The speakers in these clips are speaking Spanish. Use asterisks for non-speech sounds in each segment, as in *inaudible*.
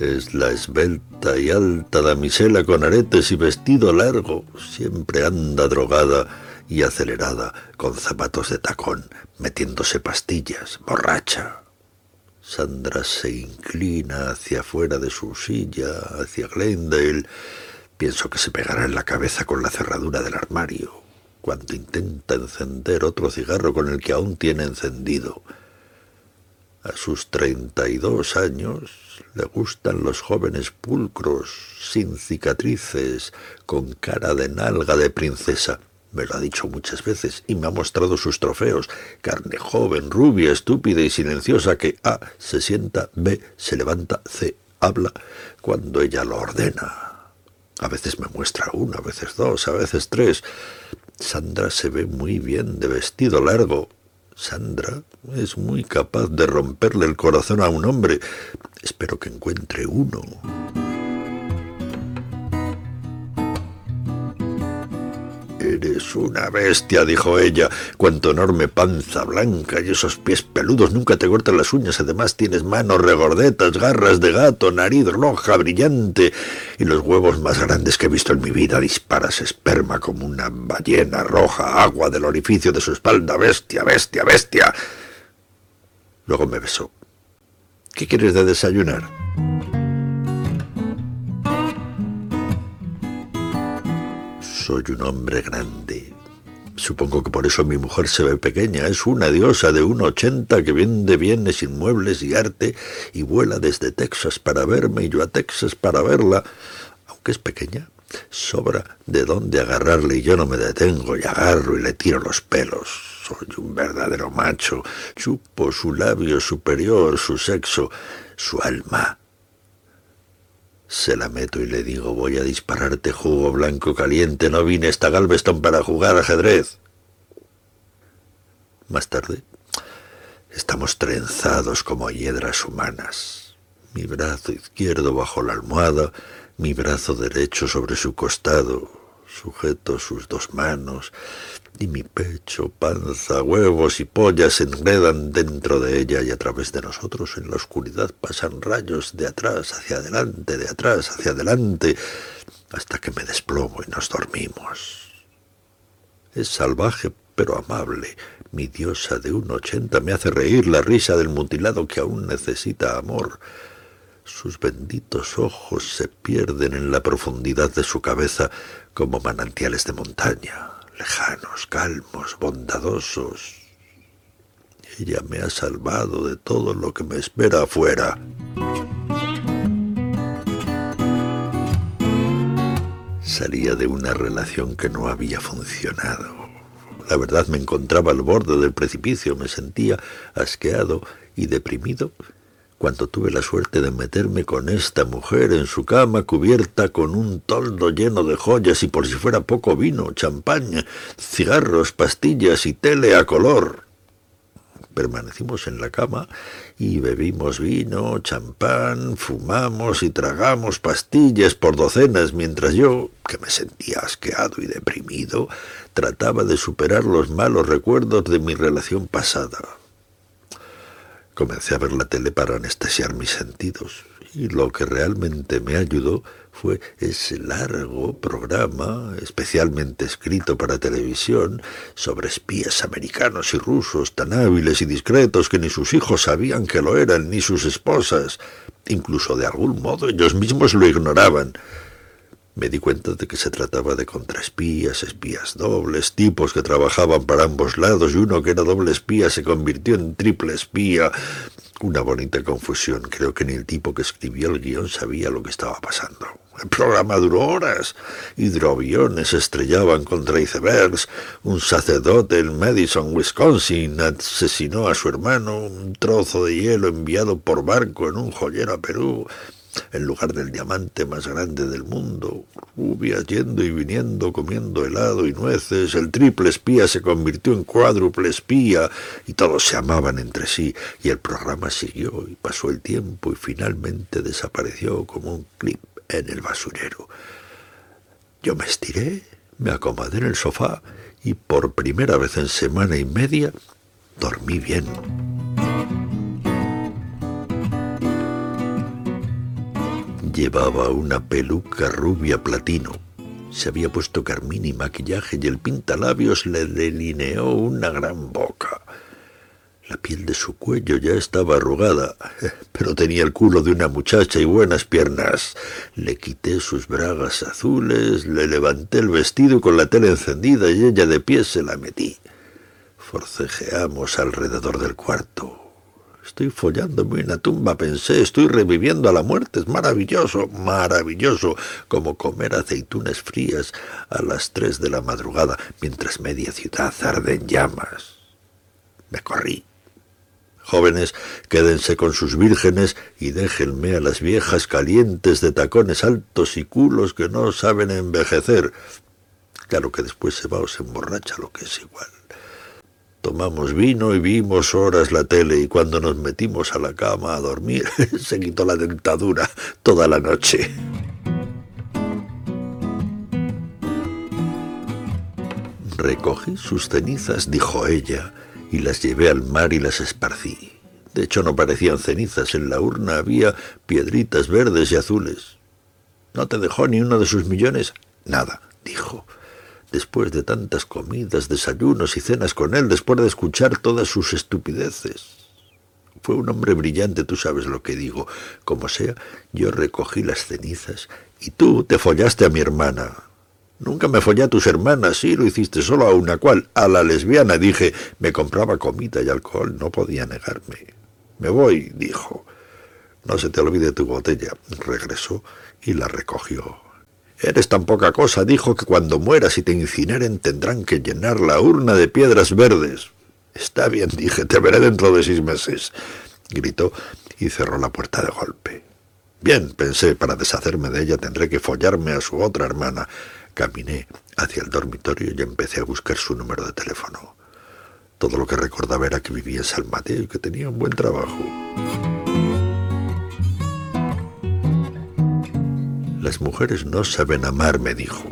Es la esbelta y alta damisela con aretes y vestido largo. Siempre anda drogada y acelerada, con zapatos de tacón, metiéndose pastillas, borracha. Sandra se inclina hacia afuera de su silla, hacia Glendale. Pienso que se pegará en la cabeza con la cerradura del armario, cuando intenta encender otro cigarro con el que aún tiene encendido. A sus treinta y dos años le gustan los jóvenes pulcros, sin cicatrices, con cara de nalga de princesa. Me lo ha dicho muchas veces y me ha mostrado sus trofeos. Carne joven, rubia, estúpida y silenciosa que A se sienta, B se levanta, C habla cuando ella lo ordena. A veces me muestra una, a veces dos, a veces tres. Sandra se ve muy bien de vestido largo, Sandra es muy capaz de romperle el corazón a un hombre. Espero que encuentre uno. Eres una bestia, dijo ella. Cuanto enorme panza blanca y esos pies peludos. Nunca te cortan las uñas. Además tienes manos regordetas, garras de gato, nariz roja, brillante. Y los huevos más grandes que he visto en mi vida. Disparas esperma como una ballena roja, agua del orificio de su espalda. Bestia, bestia, bestia. Luego me besó. ¿Qué quieres de desayunar? Soy un hombre grande. Supongo que por eso mi mujer se ve pequeña. Es una diosa de un ochenta que vende bienes inmuebles y arte y vuela desde Texas para verme y yo a Texas para verla. Aunque es pequeña, sobra de dónde agarrarle y yo no me detengo y agarro y le tiro los pelos. Soy un verdadero macho. Chupo su labio superior, su sexo, su alma se la meto y le digo, voy a dispararte jugo blanco caliente, no vine esta Galveston para jugar ajedrez. Más tarde, estamos trenzados como hiedras humanas. Mi brazo izquierdo bajo la almohada, mi brazo derecho sobre su costado, sujeto sus dos manos, y mi pecho, panza, huevos y pollas se enredan dentro de ella y a través de nosotros en la oscuridad pasan rayos de atrás hacia adelante, de atrás hacia adelante, hasta que me desplomo y nos dormimos. Es salvaje pero amable. Mi diosa de un ochenta me hace reír la risa del mutilado que aún necesita amor. Sus benditos ojos se pierden en la profundidad de su cabeza como manantiales de montaña lejanos, calmos, bondadosos. Ella me ha salvado de todo lo que me espera afuera. Salía de una relación que no había funcionado. La verdad me encontraba al borde del precipicio, me sentía asqueado y deprimido cuando tuve la suerte de meterme con esta mujer en su cama cubierta con un toldo lleno de joyas y por si fuera poco vino, champaña, cigarros, pastillas y tele a color. Permanecimos en la cama y bebimos vino, champán, fumamos y tragamos pastillas por docenas mientras yo, que me sentía asqueado y deprimido, trataba de superar los malos recuerdos de mi relación pasada. Comencé a ver la tele para anestesiar mis sentidos y lo que realmente me ayudó fue ese largo programa, especialmente escrito para televisión, sobre espías americanos y rusos tan hábiles y discretos que ni sus hijos sabían que lo eran, ni sus esposas. Incluso de algún modo ellos mismos lo ignoraban. Me di cuenta de que se trataba de contraespías, espías dobles, tipos que trabajaban para ambos lados y uno que era doble espía se convirtió en triple espía. Una bonita confusión. Creo que ni el tipo que escribió el guion sabía lo que estaba pasando. El programa duró horas. Hidroaviones estrellaban contra icebergs. Un sacerdote en Madison, Wisconsin, asesinó a su hermano. Un trozo de hielo enviado por barco en un joyero a Perú en lugar del diamante más grande del mundo, rubias yendo y viniendo, comiendo helado y nueces, el triple espía se convirtió en cuádruple espía y todos se amaban entre sí y el programa siguió y pasó el tiempo y finalmente desapareció como un clip en el basurero. Yo me estiré, me acomodé en el sofá y por primera vez en semana y media dormí bien. Llevaba una peluca rubia platino. Se había puesto carmín y maquillaje y el pintalabios le delineó una gran boca. La piel de su cuello ya estaba arrugada, *laughs* pero tenía el culo de una muchacha y buenas piernas. Le quité sus bragas azules, le levanté el vestido con la tela encendida y ella de pie se la metí. Forcejeamos alrededor del cuarto. Estoy follándome una tumba, pensé, estoy reviviendo a la muerte, es maravilloso, maravilloso, como comer aceitunas frías a las tres de la madrugada, mientras media ciudad arde en llamas. Me corrí. Jóvenes, quédense con sus vírgenes y déjenme a las viejas calientes de tacones altos y culos que no saben envejecer. Claro que después se va o se emborracha, lo que es igual. Tomamos vino y vimos horas la tele y cuando nos metimos a la cama a dormir *laughs* se quitó la dentadura toda la noche. Recogí sus cenizas, dijo ella, y las llevé al mar y las esparcí. De hecho no parecían cenizas, en la urna había piedritas verdes y azules. ¿No te dejó ni uno de sus millones? Nada, dijo después de tantas comidas, desayunos y cenas con él, después de escuchar todas sus estupideces. Fue un hombre brillante, tú sabes lo que digo. Como sea, yo recogí las cenizas y tú te follaste a mi hermana. Nunca me follé a tus hermanas, sí, lo hiciste solo a una cual, a la lesbiana. Dije, me compraba comida y alcohol, no podía negarme. Me voy, dijo. No se te olvide tu botella. Regresó y la recogió. Eres tan poca cosa, dijo, que cuando mueras y te incineren tendrán que llenar la urna de piedras verdes. Está bien, dije, te veré dentro de seis meses. Gritó y cerró la puerta de golpe. Bien, pensé, para deshacerme de ella tendré que follarme a su otra hermana. Caminé hacia el dormitorio y empecé a buscar su número de teléfono. Todo lo que recordaba era que vivía en San Mateo y que tenía un buen trabajo. Las mujeres no saben amar, me dijo.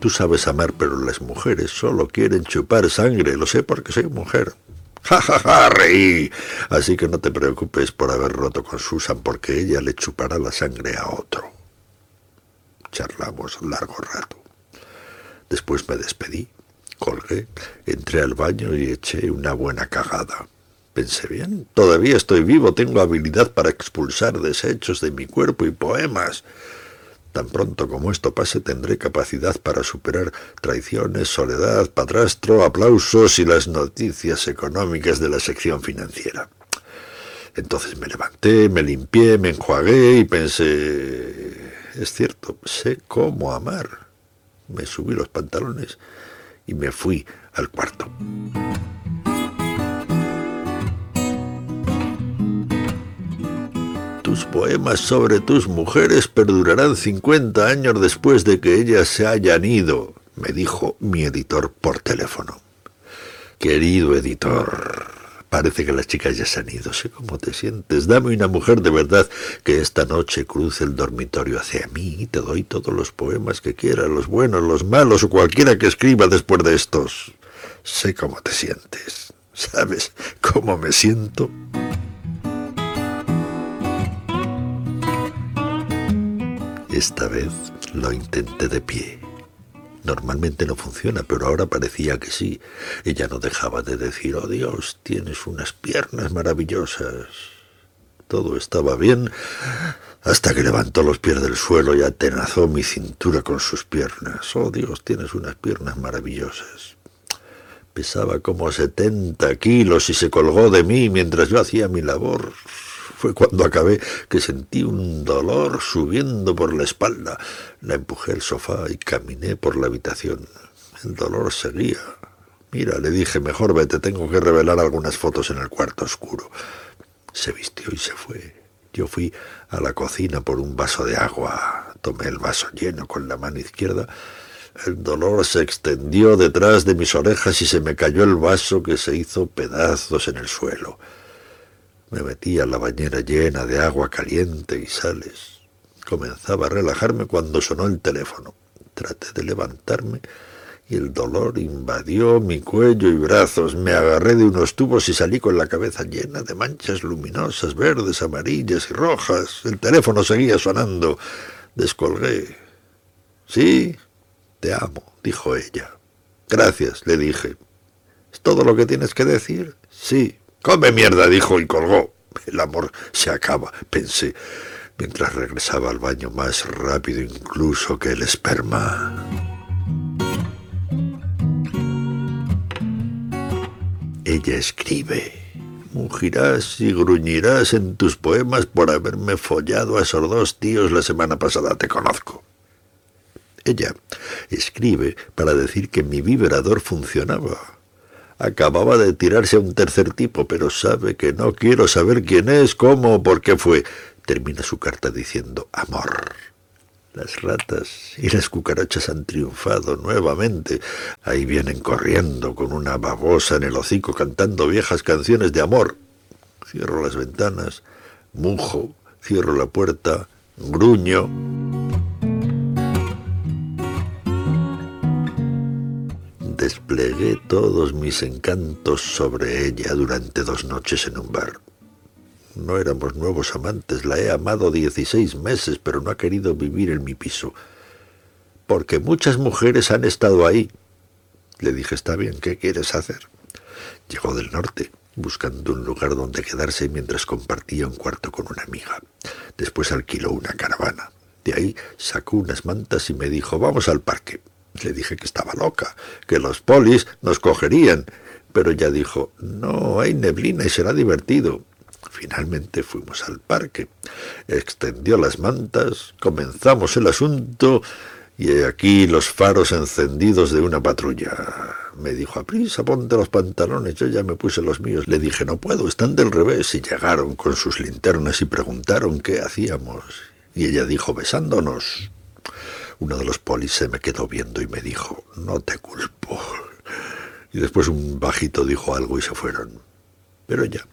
Tú sabes amar, pero las mujeres solo quieren chupar sangre. Lo sé porque soy mujer. *laughs* Ja, ja, ja, reí. Así que no te preocupes por haber roto con Susan, porque ella le chupará la sangre a otro. Charlamos largo rato. Después me despedí, colgué, entré al baño y eché una buena cagada. Pensé bien, todavía estoy vivo, tengo habilidad para expulsar desechos de mi cuerpo y poemas. Tan pronto como esto pase tendré capacidad para superar traiciones, soledad, padrastro, aplausos y las noticias económicas de la sección financiera. Entonces me levanté, me limpié, me enjuagué y pensé, es cierto, sé cómo amar. Me subí los pantalones y me fui al cuarto. Tus poemas sobre tus mujeres perdurarán 50 años después de que ellas se hayan ido, me dijo mi editor por teléfono. Querido editor, parece que las chicas ya se han ido. Sé cómo te sientes. Dame una mujer de verdad que esta noche cruce el dormitorio hacia mí y te doy todos los poemas que quieras, los buenos, los malos o cualquiera que escriba después de estos. Sé cómo te sientes. ¿Sabes cómo me siento? Esta vez lo intenté de pie. Normalmente no funciona, pero ahora parecía que sí. Ella no dejaba de decir, oh Dios, tienes unas piernas maravillosas. Todo estaba bien hasta que levantó los pies del suelo y atenazó mi cintura con sus piernas. Oh Dios, tienes unas piernas maravillosas. Pesaba como setenta kilos y se colgó de mí mientras yo hacía mi labor. Fue cuando acabé que sentí un dolor subiendo por la espalda. La empujé al sofá y caminé por la habitación. El dolor seguía. Mira, le dije, mejor vete, tengo que revelar algunas fotos en el cuarto oscuro. Se vistió y se fue. Yo fui a la cocina por un vaso de agua. Tomé el vaso lleno con la mano izquierda. El dolor se extendió detrás de mis orejas y se me cayó el vaso que se hizo pedazos en el suelo. Me metí a la bañera llena de agua caliente y sales. Comenzaba a relajarme cuando sonó el teléfono. Traté de levantarme y el dolor invadió mi cuello y brazos. Me agarré de unos tubos y salí con la cabeza llena de manchas luminosas, verdes, amarillas y rojas. El teléfono seguía sonando. Descolgué. Sí, te amo, dijo ella. Gracias, le dije. ¿Es todo lo que tienes que decir? Sí. Come mierda, dijo y colgó. El amor se acaba, pensé, mientras regresaba al baño más rápido incluso que el esperma. Ella escribe. Mugirás y gruñirás en tus poemas por haberme follado a esos dos tíos la semana pasada, te conozco. Ella escribe para decir que mi vibrador funcionaba. Acababa de tirarse a un tercer tipo, pero sabe que no quiero saber quién es, cómo por qué fue. Termina su carta diciendo amor. Las ratas y las cucarachas han triunfado nuevamente. Ahí vienen corriendo con una babosa en el hocico cantando viejas canciones de amor. Cierro las ventanas, mujo, cierro la puerta, gruño. Desplegué todos mis encantos sobre ella durante dos noches en un bar. No éramos nuevos amantes, la he amado dieciséis meses, pero no ha querido vivir en mi piso. Porque muchas mujeres han estado ahí. Le dije, está bien, ¿qué quieres hacer? Llegó del norte, buscando un lugar donde quedarse mientras compartía un cuarto con una amiga. Después alquiló una caravana. De ahí sacó unas mantas y me dijo, vamos al parque. Le dije que estaba loca, que los polis nos cogerían, pero ella dijo, no, hay neblina y será divertido. Finalmente fuimos al parque. Extendió las mantas, comenzamos el asunto y aquí los faros encendidos de una patrulla. Me dijo, a prisa, ponte los pantalones. Yo ya me puse los míos. Le dije, no puedo, están del revés. Y llegaron con sus linternas y preguntaron qué hacíamos. Y ella dijo, besándonos. Uno de los polis se me quedó viendo y me dijo, no te culpo. Y después un bajito dijo algo y se fueron. Pero ella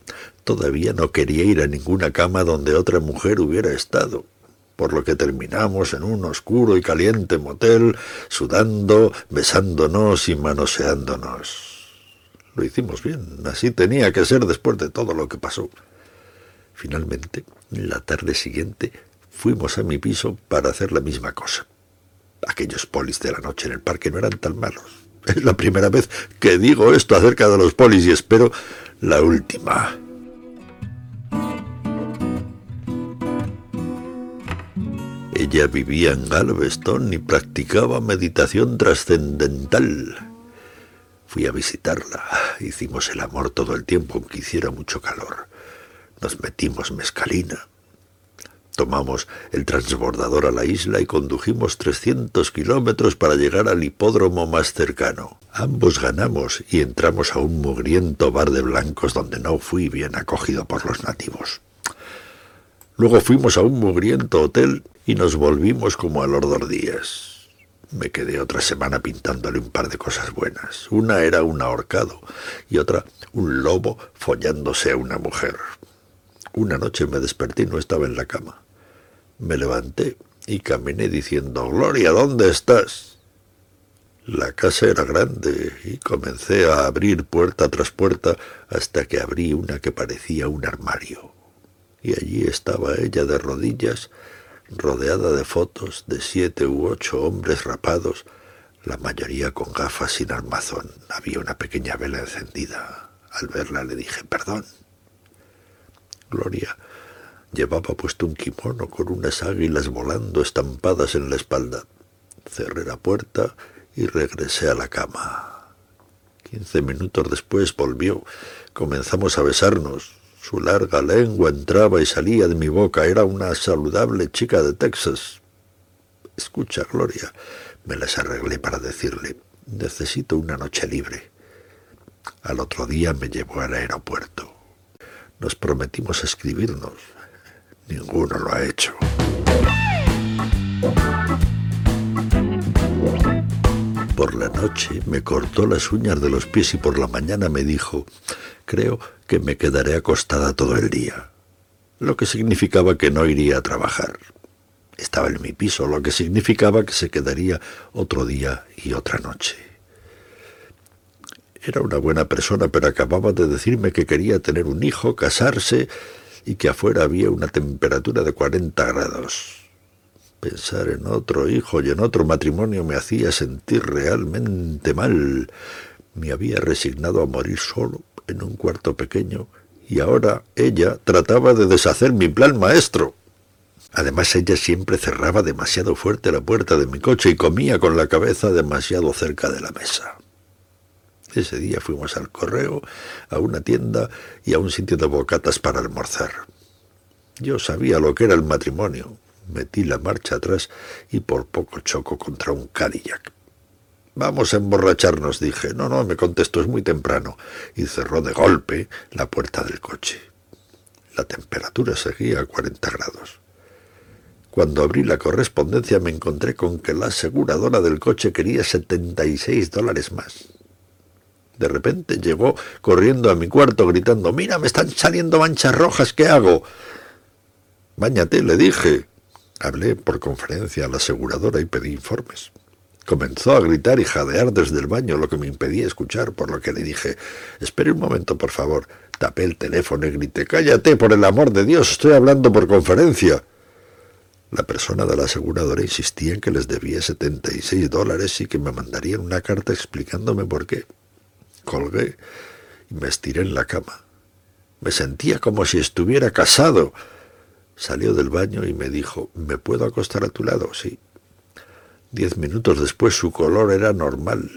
todavía no quería ir a ninguna cama donde otra mujer hubiera estado, por lo que terminamos en un oscuro y caliente motel, sudando, besándonos y manoseándonos. Lo hicimos bien, así tenía que ser después de todo lo que pasó. Finalmente, la tarde siguiente, fuimos a mi piso para hacer la misma cosa. Aquellos polis de la noche en el parque no eran tan malos. *laughs* Es la primera vez que digo esto acerca de los polis y espero la última. Ella vivía en Galveston y practicaba meditación trascendental. Fui a visitarla. Hicimos el amor todo el tiempo, aunque hiciera mucho calor. Nos metimos mezcalina. Tomamos el transbordador a la isla y condujimos 300 kilómetros para llegar al hipódromo más cercano. Ambos ganamos y entramos a un mugriento bar de blancos donde no fui bien acogido por los nativos. Luego fuimos a un mugriento hotel y nos volvimos como a los dos días. Me quedé otra semana pintándole un par de cosas buenas. Una era un ahorcado y otra un lobo follándose a una mujer. Una noche me desperté y no estaba en la cama. Me levanté y caminé diciendo, Gloria, ¿dónde estás? La casa era grande y comencé a abrir puerta tras puerta hasta que abrí una que parecía un armario. Y allí estaba ella de rodillas, rodeada de fotos de siete u ocho hombres rapados, la mayoría con gafas sin armazón. Había una pequeña vela encendida. Al verla le dije, perdón. Gloria Llevaba puesto un kimono con unas águilas volando estampadas en la espalda. Cerré la puerta y regresé a la cama. Quince minutos después volvió. Comenzamos a besarnos. Su larga lengua entraba y salía de mi boca. Era una saludable chica de Texas. Escucha, Gloria. Me las arreglé para decirle, necesito una noche libre. Al otro día me llevó al aeropuerto. Nos prometimos escribirnos. Ninguno lo ha hecho. Por la noche me cortó las uñas de los pies y por la mañana me dijo, creo que me quedaré acostada todo el día, lo que significaba que no iría a trabajar. Estaba en mi piso, lo que significaba que se quedaría otro día y otra noche. Era una buena persona, pero acababa de decirme que quería tener un hijo, casarse y que afuera había una temperatura de 40 grados. Pensar en otro hijo y en otro matrimonio me hacía sentir realmente mal. Me había resignado a morir solo en un cuarto pequeño y ahora ella trataba de deshacer mi plan maestro. Además ella siempre cerraba demasiado fuerte la puerta de mi coche y comía con la cabeza demasiado cerca de la mesa. Ese día fuimos al correo, a una tienda y a un sitio de bocatas para almorzar. Yo sabía lo que era el matrimonio. Metí la marcha atrás y por poco choco contra un Cadillac. Vamos a emborracharnos, dije. No, no, me contestó, es muy temprano. Y cerró de golpe la puerta del coche. La temperatura seguía a 40 grados. Cuando abrí la correspondencia me encontré con que la aseguradora del coche quería 76 dólares más. De repente llegó corriendo a mi cuarto gritando, mira, me están saliendo manchas rojas, ¿qué hago? Báñate, le dije. Hablé por conferencia a la aseguradora y pedí informes. Comenzó a gritar y jadear desde el baño, lo que me impedía escuchar, por lo que le dije, espere un momento, por favor. Tapé el teléfono y grité, cállate, por el amor de Dios, estoy hablando por conferencia. La persona de la aseguradora insistía en que les debía 76 dólares y que me mandarían una carta explicándome por qué. Colgué y me estiré en la cama. Me sentía como si estuviera casado. Salió del baño y me dijo, ¿me puedo acostar a tu lado? Sí. Diez minutos después su color era normal.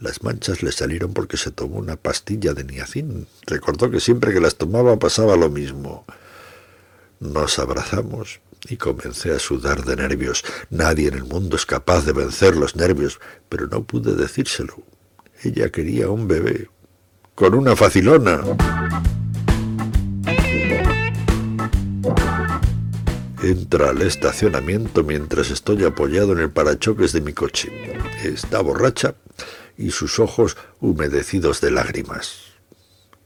Las manchas le salieron porque se tomó una pastilla de niacin. Recordó que siempre que las tomaba pasaba lo mismo. Nos abrazamos y comencé a sudar de nervios. Nadie en el mundo es capaz de vencer los nervios, pero no pude decírselo. Ella quería un bebé, con una facilona. Entra al estacionamiento mientras estoy apoyado en el parachoques de mi coche. Está borracha y sus ojos humedecidos de lágrimas.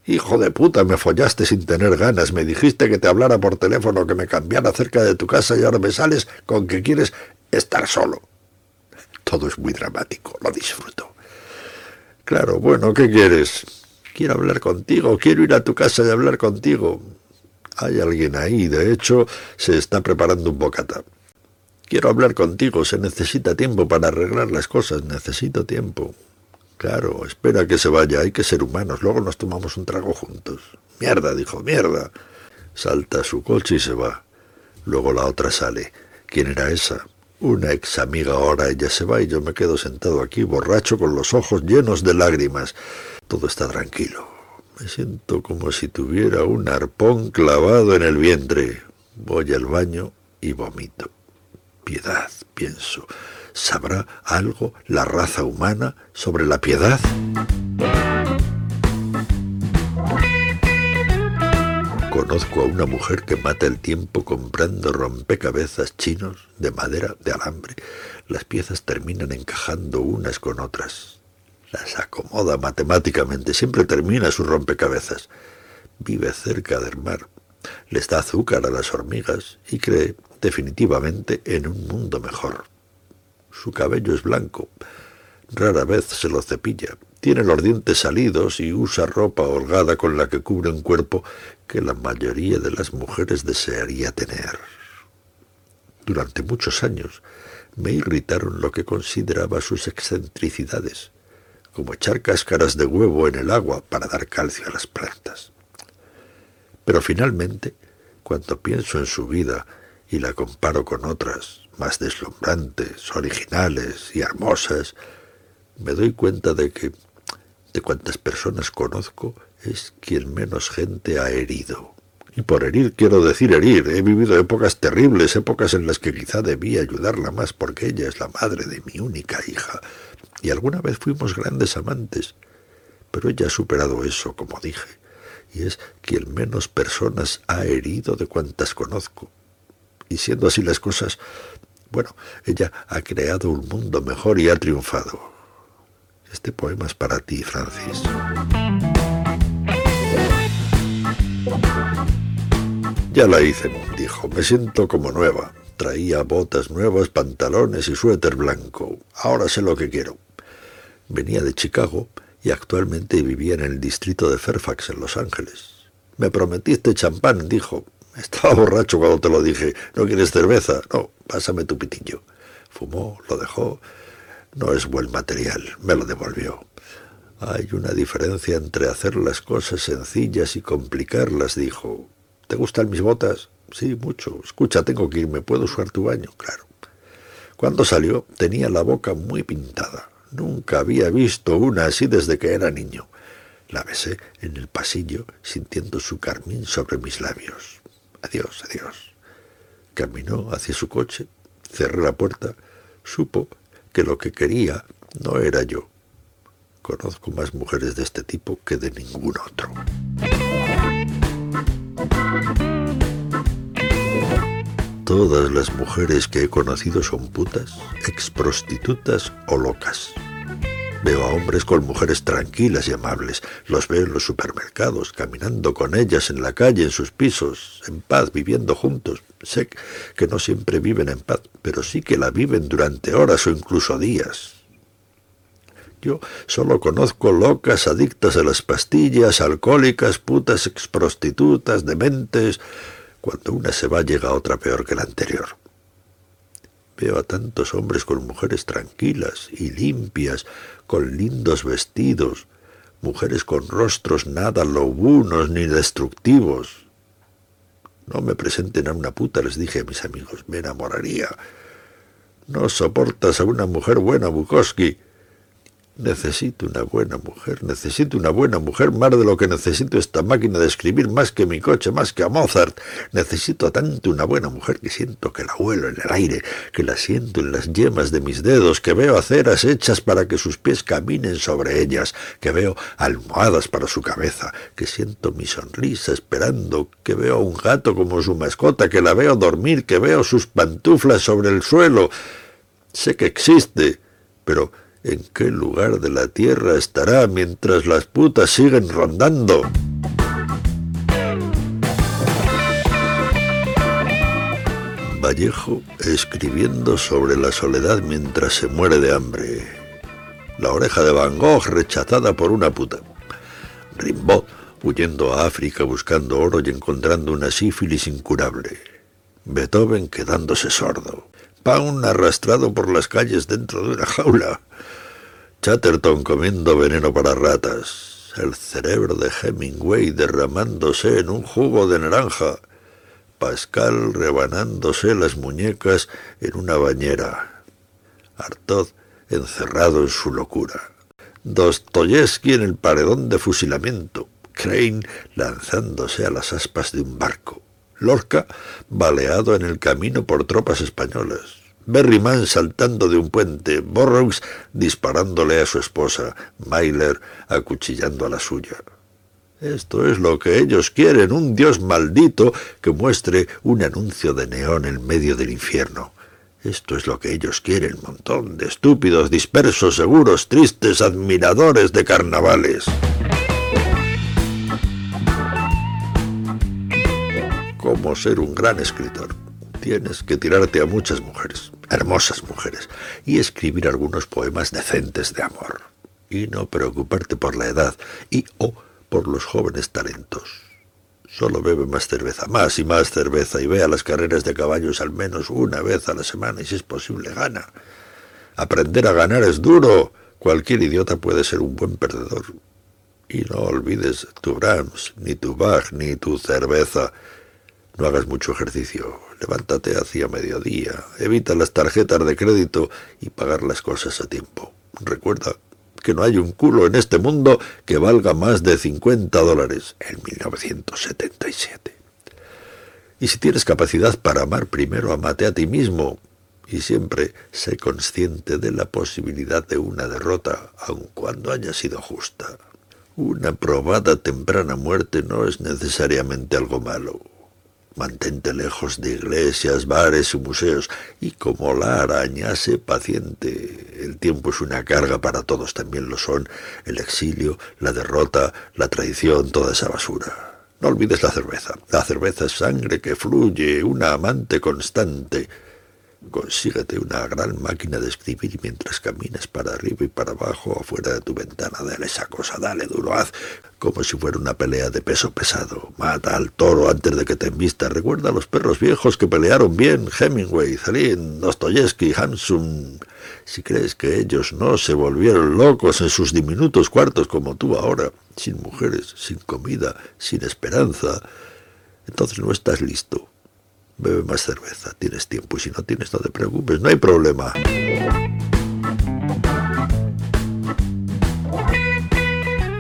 Hijo de puta, me follaste sin tener ganas, me dijiste que te hablara por teléfono, que me cambiara cerca de tu casa y ahora me sales con que quieres estar solo. Todo es muy dramático, lo disfruto. Claro, bueno, ¿qué quieres? Quiero hablar contigo, quiero ir a tu casa y hablar contigo. Hay alguien ahí, de hecho, se está preparando un bocata. Quiero hablar contigo, se necesita tiempo para arreglar las cosas, necesito tiempo. Claro, espera que se vaya, hay que ser humanos, luego nos tomamos un trago juntos. Mierda, dijo, mierda. Salta su coche y se va. Luego la otra sale. ¿Quién era esa? Una ex amiga ahora, ella se va y yo me quedo sentado aquí, borracho, con los ojos llenos de lágrimas. Todo está tranquilo. Me siento como si tuviera un arpón clavado en el vientre. Voy al baño y vomito. Piedad, pienso. ¿Sabrá algo la raza humana sobre la piedad? Conozco a una mujer que mata el tiempo comprando rompecabezas chinos de madera de alambre. Las piezas terminan encajando unas con otras. Las acomoda matemáticamente, siempre termina sus rompecabezas. Vive cerca del mar, les da azúcar a las hormigas y cree definitivamente en un mundo mejor. Su cabello es blanco, rara vez se lo cepilla, tiene los dientes salidos y usa ropa holgada con la que cubre un cuerpo que la mayoría de las mujeres desearía tener. Durante muchos años me irritaron lo que consideraba sus excentricidades, como echar cáscaras de huevo en el agua para dar calcio a las plantas. Pero finalmente, cuando pienso en su vida y la comparo con otras, más deslumbrantes, originales y hermosas, me doy cuenta de que de cuantas personas conozco, es quien menos gente ha herido. Y por herir quiero decir herir. He vivido épocas terribles, épocas en las que quizá debía ayudarla más porque ella es la madre de mi única hija. Y alguna vez fuimos grandes amantes. Pero ella ha superado eso, como dije, y es quien menos personas ha herido de cuantas conozco. Y siendo así las cosas, bueno, ella ha creado un mundo mejor y ha triunfado. Este poema es para ti, Francis. Ya la hice, dijo. Me siento como nueva. Traía botas nuevas, pantalones y suéter blanco. Ahora sé lo que quiero. Venía de Chicago y actualmente vivía en el distrito de Fairfax, en Los Ángeles. Me prometiste champán, dijo. Estaba borracho cuando te lo dije. ¿No quieres cerveza? No, pásame tu pitillo. Fumó, lo dejó. No es buen material. Me lo devolvió. Hay una diferencia entre hacer las cosas sencillas y complicarlas, dijo. ¿Te gustan mis botas? Sí, mucho. Escucha, tengo que irme. ¿Puedo usar tu baño? Claro. Cuando salió, tenía la boca muy pintada. Nunca había visto una así desde que era niño. La besé en el pasillo, sintiendo su carmín sobre mis labios. Adiós, adiós. Caminó hacia su coche, cerré la puerta, supo que lo que quería no era yo. Conozco más mujeres de este tipo que de ningún otro. Todas las mujeres que he conocido son putas, exprostitutas o locas. Veo a hombres con mujeres tranquilas y amables. Los veo en los supermercados, caminando con ellas en la calle, en sus pisos, en paz, viviendo juntos. Sé que no siempre viven en paz, pero sí que la viven durante horas o incluso días. Yo solo conozco locas adictas a las pastillas, alcohólicas, putas, exprostitutas, dementes. Cuando una se va llega otra peor que la anterior. Veo a tantos hombres con mujeres tranquilas y limpias, con lindos vestidos, mujeres con rostros nada lobunos ni destructivos. No me presenten a una puta, les dije a mis amigos, me enamoraría. No soportas a una mujer buena, Bukowski. Necesito una buena mujer, necesito una buena mujer más de lo que necesito esta máquina de escribir, más que mi coche, más que a Mozart. Necesito tanto una buena mujer que siento que la huelo en el aire, que la siento en las yemas de mis dedos, que veo aceras hechas para que sus pies caminen sobre ellas, que veo almohadas para su cabeza, que siento mi sonrisa esperando, que veo a un gato como su mascota, que la veo dormir, que veo sus pantuflas sobre el suelo. Sé que existe, pero ¿En qué lugar de la tierra estará mientras las putas siguen rondando? Vallejo escribiendo sobre la soledad mientras se muere de hambre. La oreja de Van Gogh rechazada por una puta. Rimbaud huyendo a África buscando oro y encontrando una sífilis incurable. Beethoven quedándose sordo. Pound arrastrado por las calles dentro de una jaula. Chatterton comiendo veneno para ratas, el cerebro de Hemingway derramándose en un jugo de naranja, Pascal rebanándose las muñecas en una bañera, Artaud encerrado en su locura, Dostoyevsky en el paredón de fusilamiento, Crane lanzándose a las aspas de un barco, Lorca baleado en el camino por tropas españolas, Berryman saltando de un puente, Burroughs disparándole a su esposa, Myler acuchillando a la suya. Esto es lo que ellos quieren, un dios maldito que muestre un anuncio de neón en medio del infierno. Esto es lo que ellos quieren, montón de estúpidos, dispersos, seguros, tristes, admiradores de carnavales. ¿Cómo ser un gran escritor? Tienes que tirarte a muchas mujeres hermosas mujeres, y escribir algunos poemas decentes de amor, y no preocuparte por la edad y o por los jóvenes talentos. Solo bebe más cerveza, más y más cerveza, y ve a las carreras de caballos al menos una vez a la semana, y si es posible, gana. Aprender a ganar es duro. Cualquier idiota puede ser un buen perdedor. Y no olvides tu Brahms, ni tu Bach, ni tu cerveza. No hagas mucho ejercicio. Levántate hacia mediodía. Evita las tarjetas de crédito y pagar las cosas a tiempo. Recuerda que no hay un culo en este mundo que valga más de 50 dólares en 1977. Y si tienes capacidad para amar, primero amate a ti mismo y siempre sé consciente de la posibilidad de una derrota, aun cuando haya sido justa. Una probada temprana muerte no es necesariamente algo malo. Mantente lejos de iglesias, bares y museos. Y como la araña, sé paciente. El tiempo es una carga para todos, también lo son. El exilio, la derrota, la traición, toda esa basura. No olvides la cerveza. La cerveza es sangre que fluye, una amante constante. Consíguete una gran máquina de escribir mientras caminas para arriba y para abajo afuera de tu ventana, dale esa cosa, dale duro, haz como si fuera una pelea de peso pesado. Mata al toro antes de que te envista. Recuerda a los perros viejos que pelearon bien, Hemingway, Zalin, Dostoyevsky, Hansun. Si crees que ellos no se volvieron locos en sus diminutos cuartos como tú ahora, sin mujeres, sin comida, sin esperanza, entonces no estás listo. Bebe más cerveza, tienes tiempo y si no tienes no te preocupes, no hay problema.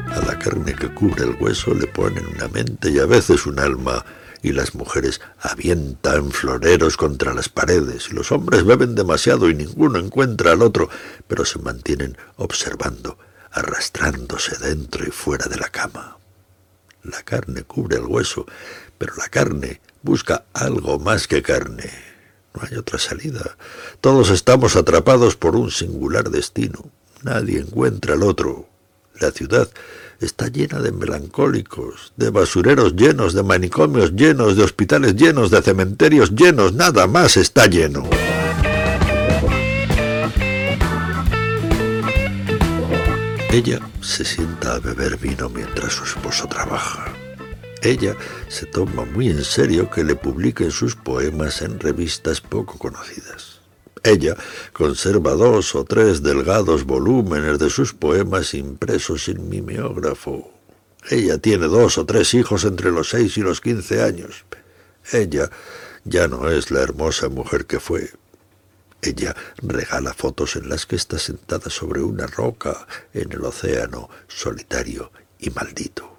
A la carne que cubre el hueso le ponen una mente y a veces un alma y las mujeres avientan floreros contra las paredes y los hombres beben demasiado y ninguno encuentra al otro, pero se mantienen observando, arrastrándose dentro y fuera de la cama. La carne cubre el hueso, pero la carne busca algo más que carne. No hay otra salida. Todos estamos atrapados por un singular destino. Nadie encuentra al otro. La ciudad está llena de melancólicos, de basureros llenos, de manicomios llenos, de hospitales llenos, de cementerios llenos. Nada más está lleno. Ella se sienta a beber vino mientras su esposo trabaja. Ella se toma muy en serio que le publiquen sus poemas en revistas poco conocidas. Ella conserva dos o tres delgados volúmenes de sus poemas impresos sin mimeógrafo. Ella tiene dos o tres hijos entre los seis y los quince años. Ella ya no es la hermosa mujer que fue. Ella regala fotos en las que está sentada sobre una roca en el océano, solitario y maldito.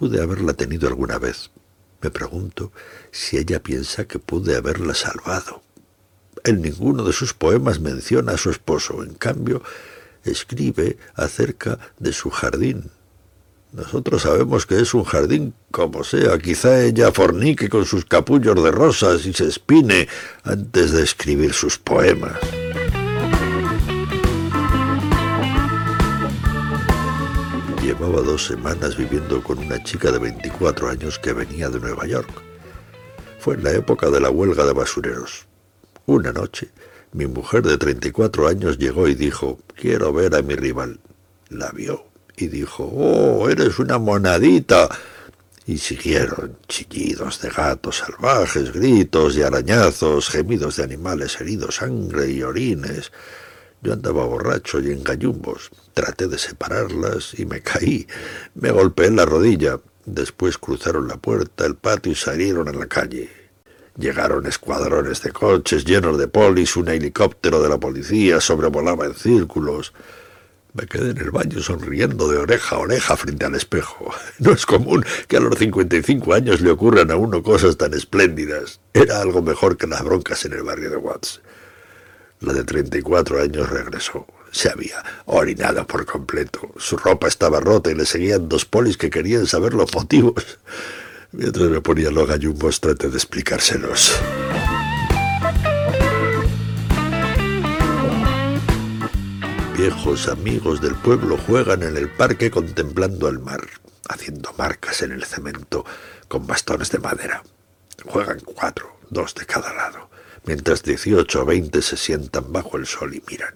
Pude haberla tenido alguna vez. Me pregunto si ella piensa que pude haberla salvado. En ninguno de sus poemas menciona a su esposo, en cambio, escribe acerca de su jardín. Nosotros sabemos que es un jardín como sea, quizá ella fornique con sus capullos de rosas y se espine antes de escribir sus poemas. Llevaba dos semanas viviendo con una chica de 24 años que venía de Nueva York. Fue en la época de la huelga de basureros. Una noche, mi mujer de 34 años llegó y dijo, quiero ver a mi rival. La vio y dijo, oh, eres una monadita. Y siguieron chillidos de gatos salvajes, gritos y arañazos, gemidos de animales heridos, sangre y orines. Yo andaba borracho y en gallumbos. Traté de separarlas y me caí. Me golpeé en la rodilla. Después cruzaron la puerta, el patio y salieron a la calle. Llegaron escuadrones de coches llenos de polis, un helicóptero de la policía sobrevolaba en círculos. Me quedé en el baño sonriendo de oreja a oreja frente al espejo. *laughs* No es común que a los 55 años le ocurran a uno cosas tan espléndidas. Era algo mejor que las broncas en el barrio de Watts. La de 34 años regresó. Se había orinado por completo. Su ropa estaba rota y le seguían dos polis que querían saber los motivos. Mientras me ponía los gallumbos traté de explicárselos. Viejos amigos del pueblo juegan en el parque contemplando el mar, haciendo marcas en el cemento con bastones de madera. Juegan cuatro, dos de cada lado mientras dieciocho o veinte se sientan bajo el sol y miran.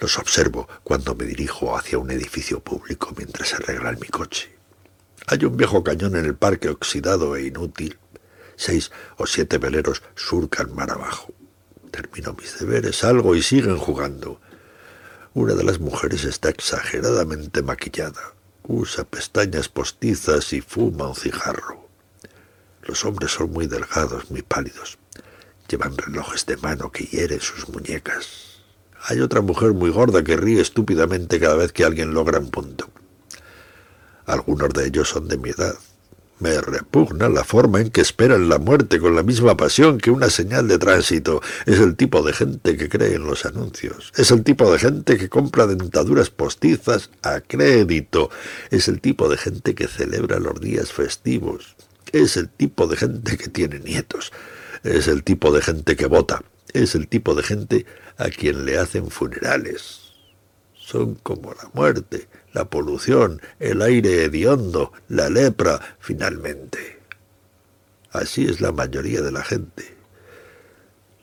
Los observo cuando me dirijo hacia un edificio público mientras arreglan mi coche. Hay un viejo cañón en el parque oxidado e inútil. Seis o siete veleros surcan mar abajo. Termino mis deberes, salgo y siguen jugando. Una de las mujeres está exageradamente maquillada. Usa pestañas postizas y fuma un cigarro. Los hombres son muy delgados, muy pálidos. Llevan relojes de mano que hieren sus muñecas. Hay otra mujer muy gorda que ríe estúpidamente cada vez que alguien logra un punto. Algunos de ellos son de mi edad. Me repugna la forma en que esperan la muerte con la misma pasión que una señal de tránsito. Es el tipo de gente que cree en los anuncios. Es el tipo de gente que compra dentaduras postizas a crédito. Es el tipo de gente que celebra los días festivos. Es el tipo de gente que tiene nietos es el tipo de gente que vota, es el tipo de gente a quien le hacen funerales. Son como la muerte, la polución, el aire hediondo, la lepra, finalmente. Así es la mayoría de la gente.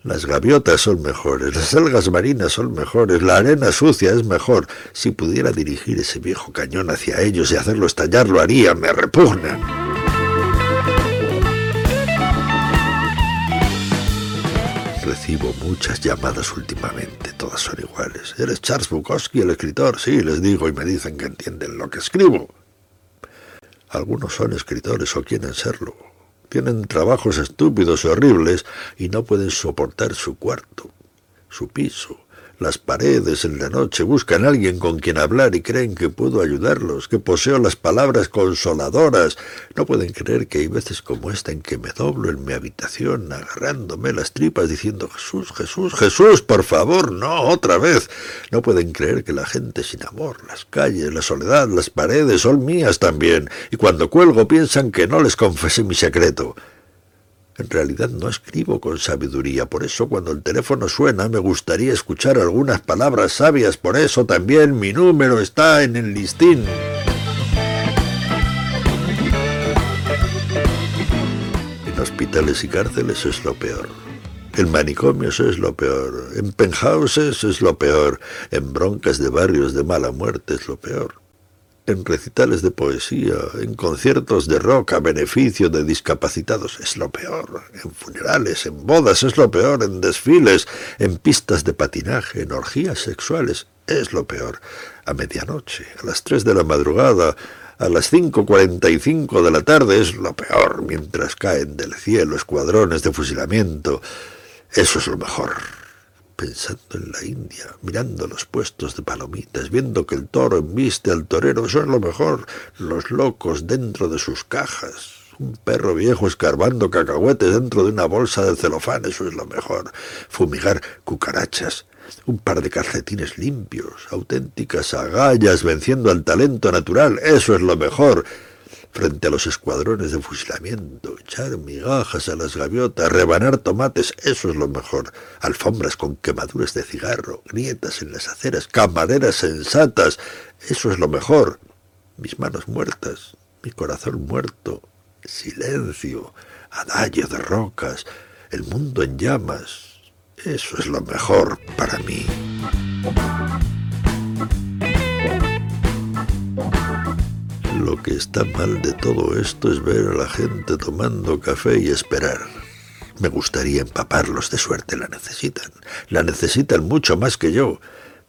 Las gaviotas son mejores, las algas marinas son mejores, la arena sucia es mejor. Si pudiera dirigir ese viejo cañón hacia ellos y hacerlo estallar, lo haría, me repugnan. Recibo muchas llamadas últimamente, todas son iguales. ¿Eres Charles Bukowski, el escritor? Sí, les digo y me dicen que entienden lo que escribo. Algunos son escritores o quieren serlo. Tienen trabajos estúpidos y horribles y no pueden soportar su cuarto, su piso, las paredes en la noche, buscan a alguien con quien hablar y creen que puedo ayudarlos, que poseo las palabras consoladoras. No pueden creer que hay veces como esta en que me doblo en mi habitación, agarrándome las tripas, diciendo Jesús, Jesús, Jesús, por favor, no, otra vez. No pueden creer que la gente sin amor, las calles, la soledad, las paredes son mías también, y cuando cuelgo piensan que no les confesé mi secreto. En realidad no escribo con sabiduría, por eso cuando el teléfono suena me gustaría escuchar algunas palabras sabias, por eso también mi número está en el listín. En hospitales y cárceles es lo peor. En manicomios es lo peor. En penthouses es lo peor. En broncas de barrios de mala muerte es lo peor en recitales de poesía, en conciertos de rock a beneficio de discapacitados, es lo peor, en funerales, en bodas, es lo peor, en desfiles, en pistas de patinaje, en orgías sexuales, es lo peor, a medianoche, a las tres de la madrugada, a las 5.45 de la tarde es lo peor, mientras caen del cielo escuadrones de fusilamiento, eso es lo mejor pensando en la India, mirando los puestos de palomitas, viendo que el toro embiste al torero, eso es lo mejor, los locos dentro de sus cajas, un perro viejo escarbando cacahuetes dentro de una bolsa de celofán, eso es lo mejor, fumigar cucarachas, un par de calcetines limpios, auténticas agallas venciendo al talento natural, eso es lo mejor, frente a los escuadrones de fusilamiento, echar migajas a las gaviotas, rebanar tomates, eso es lo mejor. Alfombras con quemaduras de cigarro, grietas en las aceras, camareras sensatas, eso es lo mejor. Mis manos muertas, mi corazón muerto, silencio, adagio de rocas, el mundo en llamas, eso es lo mejor para mí. Lo que está mal de todo esto es ver a la gente tomando café y esperar. Me gustaría empaparlos de suerte, la necesitan. La necesitan mucho más que yo.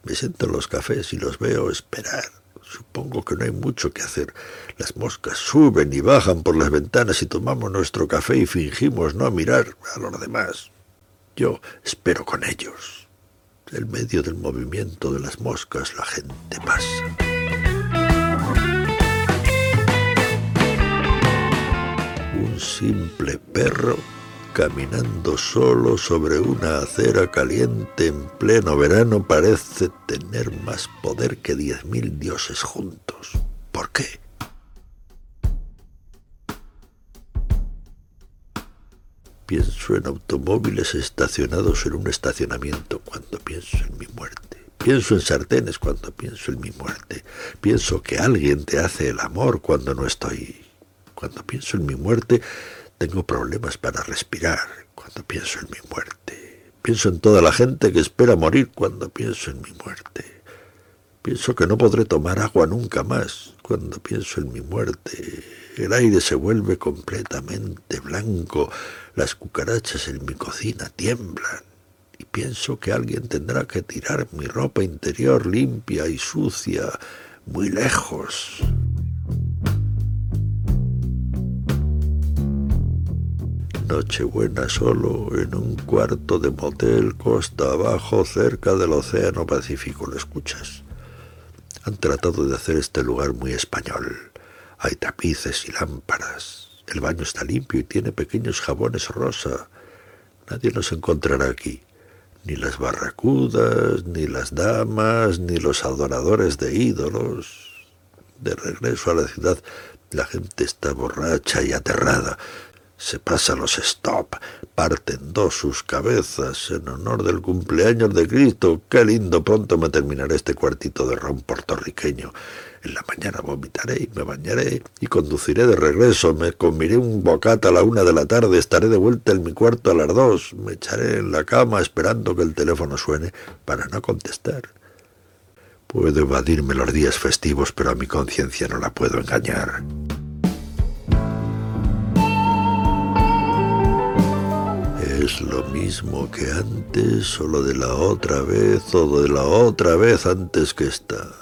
Me siento en los cafés y los veo esperar. Supongo que no hay mucho que hacer. Las moscas suben y bajan por las ventanas y tomamos nuestro café y fingimos no mirar a los demás. Yo espero con ellos. En medio del movimiento de las moscas la gente pasa. Simple perro caminando solo sobre una acera caliente en pleno verano parece tener más poder que diez mil dioses juntos. ¿Por qué? Pienso en automóviles estacionados en un estacionamiento cuando pienso en mi muerte. Pienso en sartenes cuando pienso en mi muerte. Pienso que alguien te hace el amor cuando no estoy cuando pienso en mi muerte, tengo problemas para respirar cuando pienso en mi muerte. Pienso en toda la gente que espera morir cuando pienso en mi muerte. Pienso que no podré tomar agua nunca más cuando pienso en mi muerte. El aire se vuelve completamente blanco. Las cucarachas en mi cocina tiemblan. Y pienso que alguien tendrá que tirar mi ropa interior limpia y sucia muy lejos. Nochebuena solo en un cuarto de motel costa abajo cerca del Océano Pacífico. ¿Lo escuchas? Han tratado de hacer este lugar muy español. Hay tapices y lámparas. El baño está limpio y tiene pequeños jabones rosa. Nadie nos encontrará aquí. Ni las barracudas, ni las damas, ni los adoradores de ídolos. De regreso a la ciudad, la gente está borracha y aterrada. Se pasa los stop, parten dos sus cabezas en honor del cumpleaños de Cristo. Qué lindo, pronto me terminaré este cuartito de ron puertorriqueño. En la mañana vomitaré y me bañaré y conduciré de regreso. Me comeré un bocata a la una de la tarde. Estaré de vuelta en mi cuarto a las dos. Me echaré en la cama esperando que el teléfono suene para no contestar. Puedo evadirme los días festivos, pero a mi conciencia no la puedo engañar. Es lo mismo que antes, o lo de la otra vez, o de la otra vez antes que esta.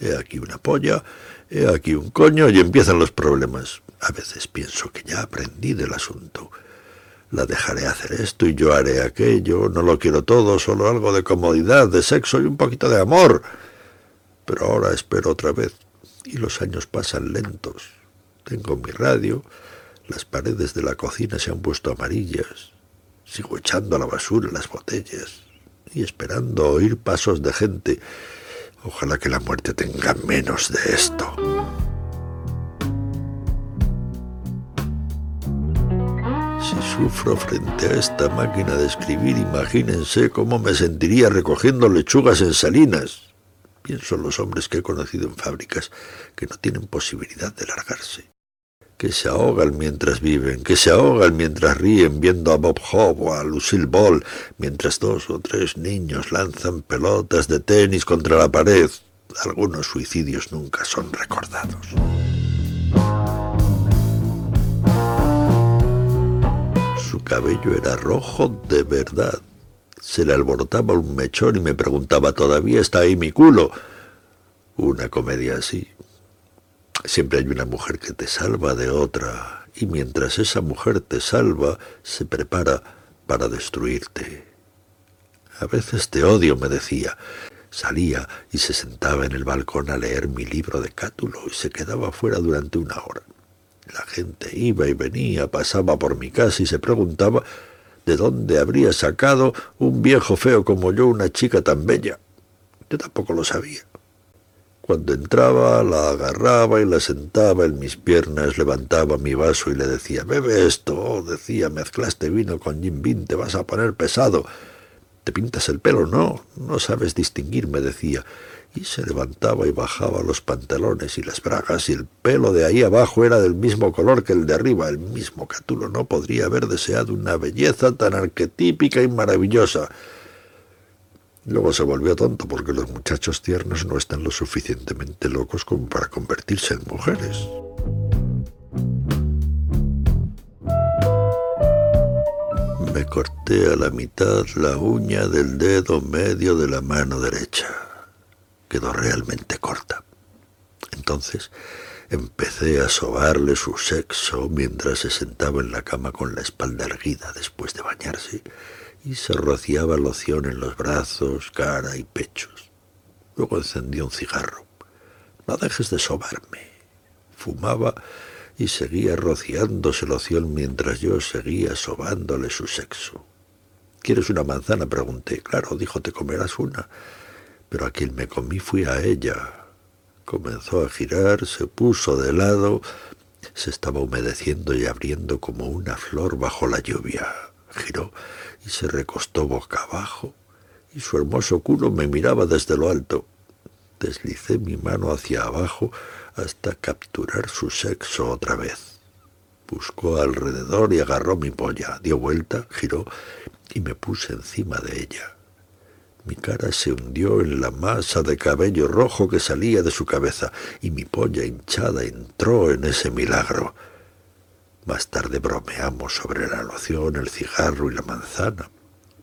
He aquí una polla, he aquí un coño y empiezan los problemas. A veces pienso que ya aprendí del asunto. La dejaré hacer esto y yo haré aquello. No lo quiero todo, solo algo de comodidad, de sexo y un poquito de amor. Pero ahora espero otra vez y los años pasan lentos. Tengo mi radio, las paredes de la cocina se han puesto amarillas, Sigo echando a la basura las botellas y esperando oír pasos de gente. Ojalá que la muerte tenga menos de esto. Si sufro frente a esta máquina de escribir, imagínense cómo me sentiría recogiendo lechugas en salinas. Pienso en los hombres que he conocido en fábricas que no tienen posibilidad de largarse que se ahogan mientras viven, que se ahogan mientras ríen viendo a Bob Hope o a Lucille Ball, mientras dos o tres niños lanzan pelotas de tenis contra la pared. Algunos suicidios nunca son recordados. Su cabello era rojo de verdad. Se le alborotaba un mechón y me preguntaba, ¿todavía está ahí mi culo? Una comedia así Siempre hay una mujer que te salva de otra, y mientras esa mujer te salva, se prepara para destruirte. A veces te odio, me decía. Salía y se sentaba en el balcón a leer mi libro de Cátulo y se quedaba fuera durante una hora. La gente iba y venía, pasaba por mi casa y se preguntaba de dónde habría sacado un viejo feo como yo una chica tan bella. Yo tampoco lo sabía. Cuando entraba, la agarraba y la sentaba en mis piernas, levantaba mi vaso y le decía, bebe esto. Oh, decía, mezclaste vino con Jim Beam, te vas a poner pesado. ¿Te pintas el pelo? No, no sabes distinguir, me decía. Y se levantaba y bajaba los pantalones y las bragas, y el pelo de ahí abajo era del mismo color que el de arriba. El mismo Catulo no podría haber deseado una belleza tan arquetípica y maravillosa. Luego se volvió tonto porque los muchachos tiernos no están lo suficientemente locos como para convertirse en mujeres. Me corté a la mitad la uña del dedo medio de la mano derecha. Quedó realmente corta. Entonces empecé a sobarle su sexo mientras se sentaba en la cama con la espalda erguida después de bañarse y se rociaba loción en los brazos, cara y pechos. Luego encendió un cigarro. No dejes de sobarme. Fumaba y seguía rociándose loción mientras yo seguía sobándole su sexo. ¿Quieres una manzana? pregunté. Claro, dijo, te comerás una. Pero a quien me comí fui a ella. Comenzó a girar, se puso de lado, se estaba humedeciendo y abriendo como una flor bajo la lluvia. Giró y se recostó boca abajo, y su hermoso culo me miraba desde lo alto. Deslicé mi mano hacia abajo hasta capturar su sexo otra vez. Buscó alrededor y agarró mi polla, dio vuelta, giró y me puse encima de ella. Mi cara se hundió en la masa de cabello rojo que salía de su cabeza y mi polla hinchada entró en ese milagro. Más tarde bromeamos sobre la loción, el cigarro y la manzana.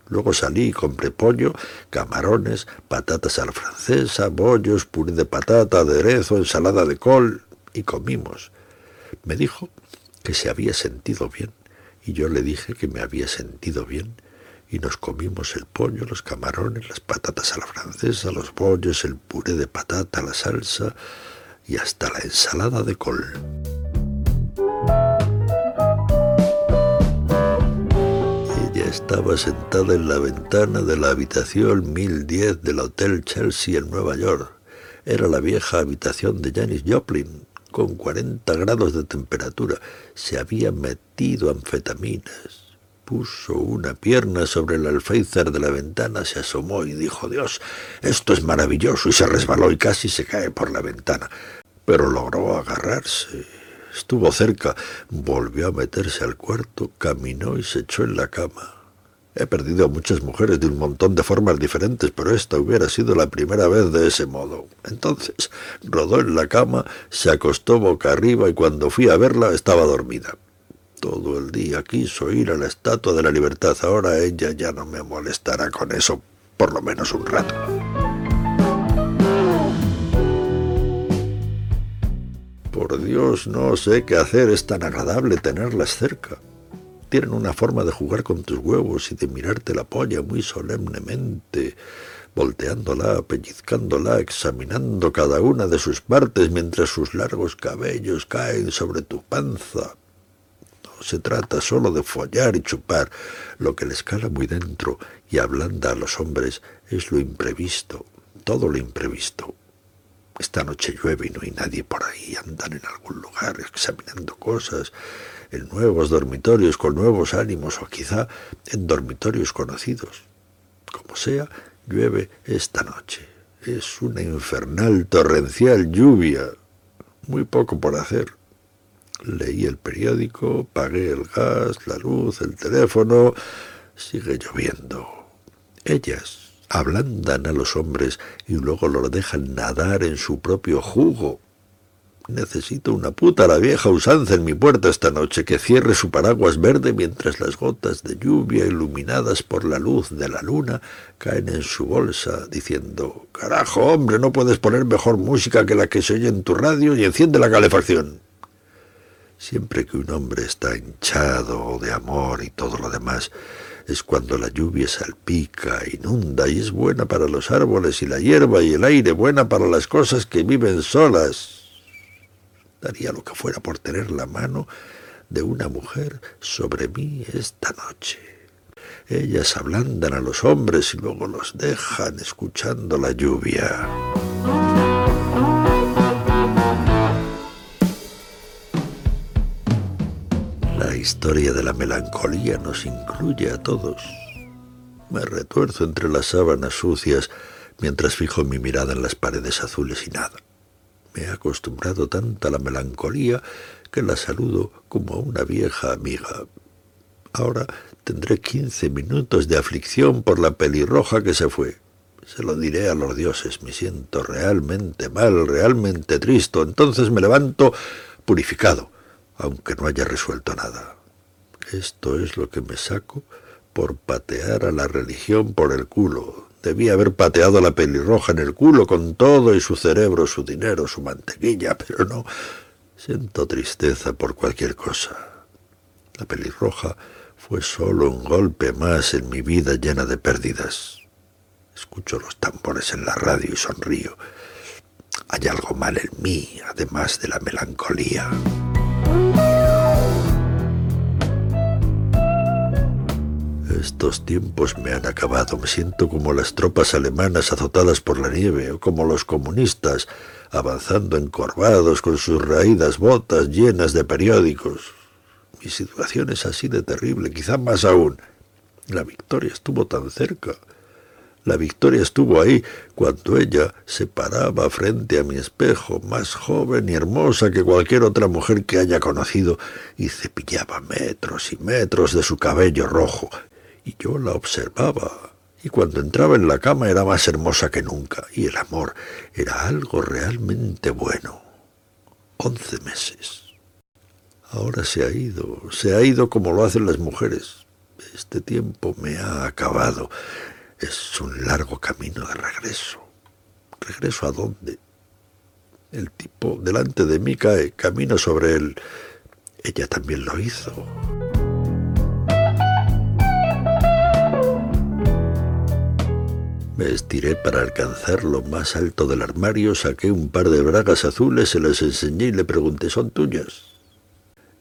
Luego salí y compré pollo, camarones, patatas a la francesa, bollos, puré de patata, aderezo, ensalada de col, y comimos. Me dijo que se había sentido bien, y yo le dije que me había sentido bien, y nos comimos el pollo, los camarones, las patatas a la francesa, los bollos, el puré de patata, la salsa, y hasta la ensalada de col. estaba sentada en la ventana de la habitación 1010 del Hotel Chelsea en Nueva York. Era la vieja habitación de Janis Joplin, con 40 grados de temperatura. Se había metido anfetaminas. Puso una pierna sobre el alféizar de la ventana, se asomó y dijo, Dios, esto es maravilloso, y se resbaló y casi se cae por la ventana. Pero logró agarrarse. Estuvo cerca, volvió a meterse al cuarto, caminó y se echó en la cama. He perdido a muchas mujeres de un montón de formas diferentes, pero esta hubiera sido la primera vez de ese modo. Entonces rodó en la cama, se acostó boca arriba y cuando fui a verla estaba dormida. Todo el día quiso ir a la Estatua de la Libertad. Ahora ella ya no me molestará con eso, por lo menos un rato. Por Dios, no sé qué hacer. Es tan agradable tenerlas cerca tienen una forma de jugar con tus huevos y de mirarte la polla muy solemnemente, volteándola, pellizcándola, examinando cada una de sus partes mientras sus largos cabellos caen sobre tu panza. No se trata solo de follar y chupar, lo que les cala muy dentro y ablanda a los hombres es lo imprevisto, todo lo imprevisto. Esta noche llueve y no hay nadie por ahí, andan en algún lugar examinando cosas, en nuevos dormitorios con nuevos ánimos o quizá en dormitorios conocidos. Como sea, llueve esta noche. Es una infernal, torrencial lluvia. Muy poco por hacer. Leí el periódico, pagué el gas, la luz, el teléfono. Sigue lloviendo. Ellas ablandan a los hombres y luego los dejan nadar en su propio jugo. Necesito una puta la vieja usanza en mi puerta esta noche que cierre su paraguas verde mientras las gotas de lluvia iluminadas por la luz de la luna caen en su bolsa, diciendo Carajo, hombre, no puedes poner mejor música que la que se oye en tu radio y enciende la calefacción. Siempre que un hombre está hinchado de amor y todo lo demás, es cuando la lluvia salpica, inunda y es buena para los árboles y la hierba y el aire, buena para las cosas que viven solas, Daría lo que fuera por tener la mano de una mujer sobre mí esta noche. Ellas ablandan a los hombres y luego los dejan escuchando la lluvia. Historia de la melancolía nos incluye a todos. Me retuerzo entre las sábanas sucias mientras fijo mi mirada en las paredes azules y nada. Me he acostumbrado tanto a la melancolía que la saludo como a una vieja amiga. Ahora tendré quince minutos de aflicción por la pelirroja que se fue. Se lo diré a los dioses. Me siento realmente mal, realmente triste. Entonces me levanto purificado, aunque no haya resuelto nada. Esto es lo que me saco por patear a la religión por el culo, Debía haber pateado a la pelirroja en el culo con todo y su cerebro, su dinero, su mantequilla, pero no. Siento tristeza por cualquier cosa. La pelirroja fue solo un golpe más en mi vida llena de pérdidas. Escucho los tambores en la radio y sonrío. Hay algo mal en mí, además de la melancolía. Estos tiempos me han acabado. Me siento como las tropas alemanas azotadas por la nieve, o como los comunistas avanzando encorvados con sus raídas botas llenas de periódicos. Mi situación es así de terrible, quizá más aún. La victoria estuvo tan cerca. La victoria estuvo ahí cuando ella se paraba frente a mi espejo, más joven y hermosa que cualquier otra mujer que haya conocido, y cepillaba metros y metros de su cabello rojo, y yo la observaba, y cuando entraba en la cama era más hermosa que nunca, y el amor era algo realmente bueno. Once meses. Ahora se ha ido, se ha ido como lo hacen las mujeres. Este tiempo me ha acabado. Es un largo camino de regreso. ¿Regreso a dónde? El tipo delante de mí cae, camino sobre él. Ella también lo hizo. Me estiré para alcanzar lo más alto del armario, saqué un par de bragas azules, se las enseñé y le pregunté, ¿son tuyas?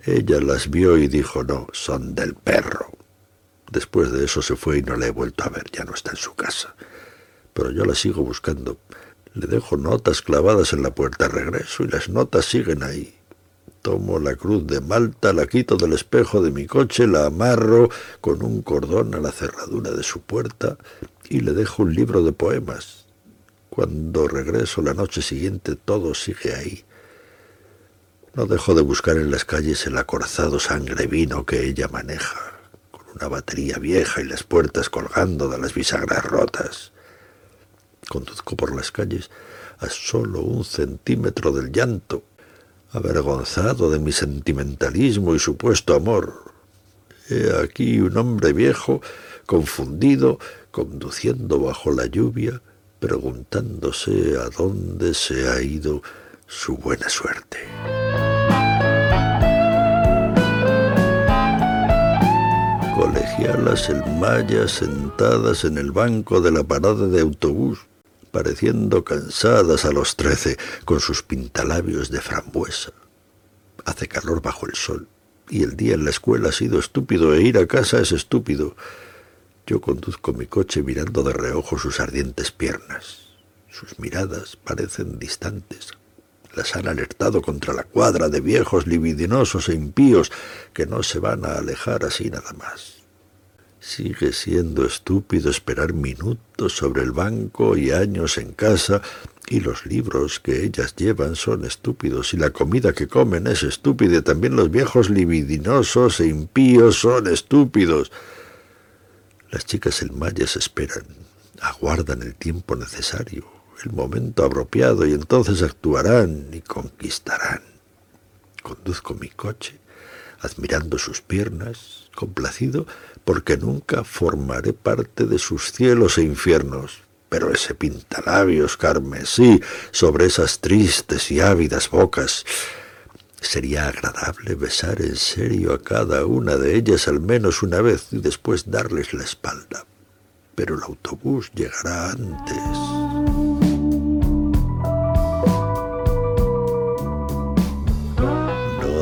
Ella las vio y dijo, no, son del perro. Después de eso se fue y no la he vuelto a ver, ya no está en su casa. Pero yo la sigo buscando. Le dejo notas clavadas en la puerta, regreso y las notas siguen ahí. Tomo la cruz de Malta, la quito del espejo de mi coche, la amarro con un cordón a la cerradura de su puerta y le dejo un libro de poemas. Cuando regreso la noche siguiente todo sigue ahí. No dejo de buscar en las calles el acorazado sangre vino que ella maneja, una batería vieja y las puertas colgando de las bisagras rotas. Conduzco por las calles a solo un centímetro del llanto, avergonzado de mi sentimentalismo y supuesto amor. He aquí un hombre viejo, confundido, conduciendo bajo la lluvia, preguntándose a dónde se ha ido su buena suerte. Colegialas en malla sentadas en el banco de la parada de autobús, pareciendo cansadas a los trece, con sus pintalabios de frambuesa. Hace calor bajo el sol, y el día en la escuela ha sido estúpido, e ir a casa es estúpido. Yo conduzco mi coche mirando de reojo sus ardientes piernas. Sus miradas parecen distantes. Las han alertado contra la cuadra de viejos libidinosos e impíos que no se van a alejar así nada más. Sigue siendo estúpido esperar minutos sobre el banco y años en casa, y los libros que ellas llevan son estúpidos, y la comida que comen es estúpida, y también los viejos libidinosos e impíos son estúpidos. Las chicas en mayas esperan, aguardan el tiempo necesario, el momento apropiado, y entonces actuarán y conquistarán. Conduzco mi coche, admirando sus piernas, complacido porque nunca formaré parte de sus cielos e infiernos. Pero ese pintalabios carmesí sobre esas tristes y ávidas bocas, Sería agradable besar en serio a cada una de ellas al menos una vez y después darles la espalda. Pero el autobús llegará antes.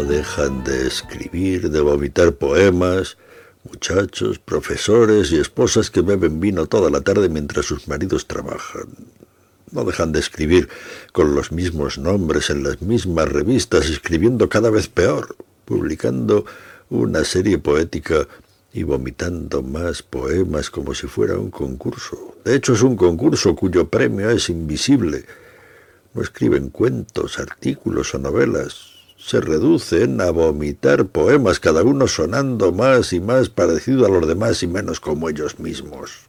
Dejan de escribir, de vomitar poemas, muchachos, profesores y esposas que beben vino toda la tarde mientras sus maridos trabajan. No dejan de escribir con los mismos nombres en las mismas revistas, escribiendo cada vez peor, publicando una serie poética y vomitando más poemas como si fuera un concurso. De hecho es un concurso cuyo premio es invisible. No escriben cuentos, artículos o novelas. Se reducen a vomitar poemas, cada uno sonando más y más parecido a los demás y menos como ellos mismos.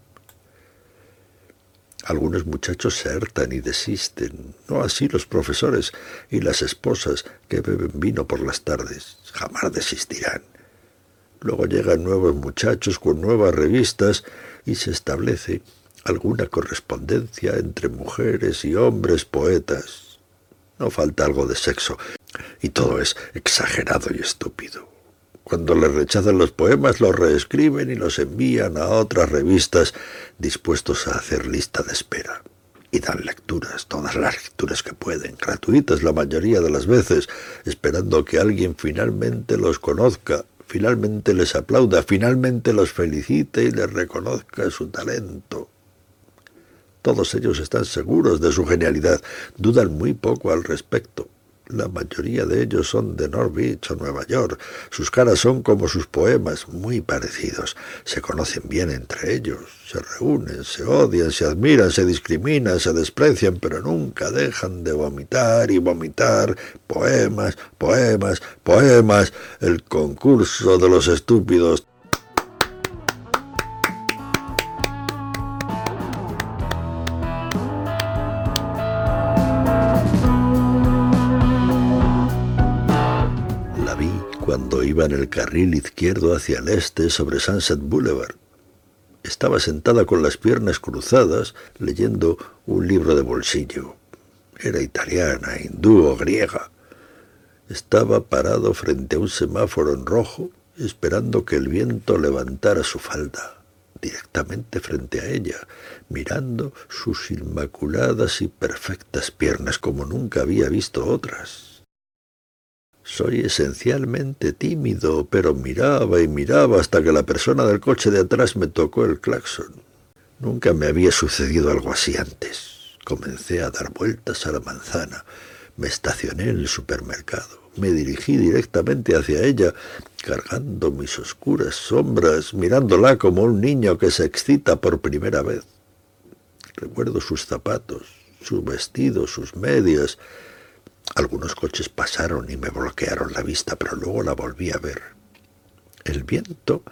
Algunos muchachos se hartan y desisten, no así los profesores y las esposas que beben vino por las tardes, jamás desistirán. Luego llegan nuevos muchachos con nuevas revistas y se establece alguna correspondencia entre mujeres y hombres poetas. No falta algo de sexo, y todo es exagerado y estúpido. Cuando les rechazan los poemas, los reescriben y los envían a otras revistas dispuestos a hacer lista de espera. Y dan lecturas, todas las lecturas que pueden, gratuitas la mayoría de las veces, esperando que alguien finalmente los conozca, finalmente les aplauda, finalmente los felicite y les reconozca su talento. Todos ellos están seguros de su genialidad, dudan muy poco al respecto. La mayoría de ellos son de Norwich o Nueva York. Sus caras son como sus poemas, muy parecidos. Se conocen bien entre ellos, se reúnen, se odian, se admiran, se discriminan, se desprecian, pero nunca dejan de vomitar y vomitar poemas, poemas, poemas. El concurso de los estúpidos iba en el carril izquierdo hacia el este sobre Sunset Boulevard. Estaba sentada con las piernas cruzadas leyendo un libro de bolsillo. Era italiana, hindú o griega. Estaba parado frente a un semáforo en rojo, esperando que el viento levantara su falda, directamente frente a ella, mirando sus inmaculadas y perfectas piernas como nunca había visto otras. Soy esencialmente tímido, pero miraba y miraba hasta que la persona del coche de atrás me tocó el claxon. Nunca me había sucedido algo así antes. Comencé a dar vueltas a la manzana. Me estacioné en el supermercado. Me dirigí directamente hacia ella, cargando mis oscuras sombras, mirándola como un niño que se excita por primera vez. Recuerdo sus zapatos, su vestido, sus medias. Algunos coches pasaron y me bloquearon la vista, pero luego la volví a ver. El viento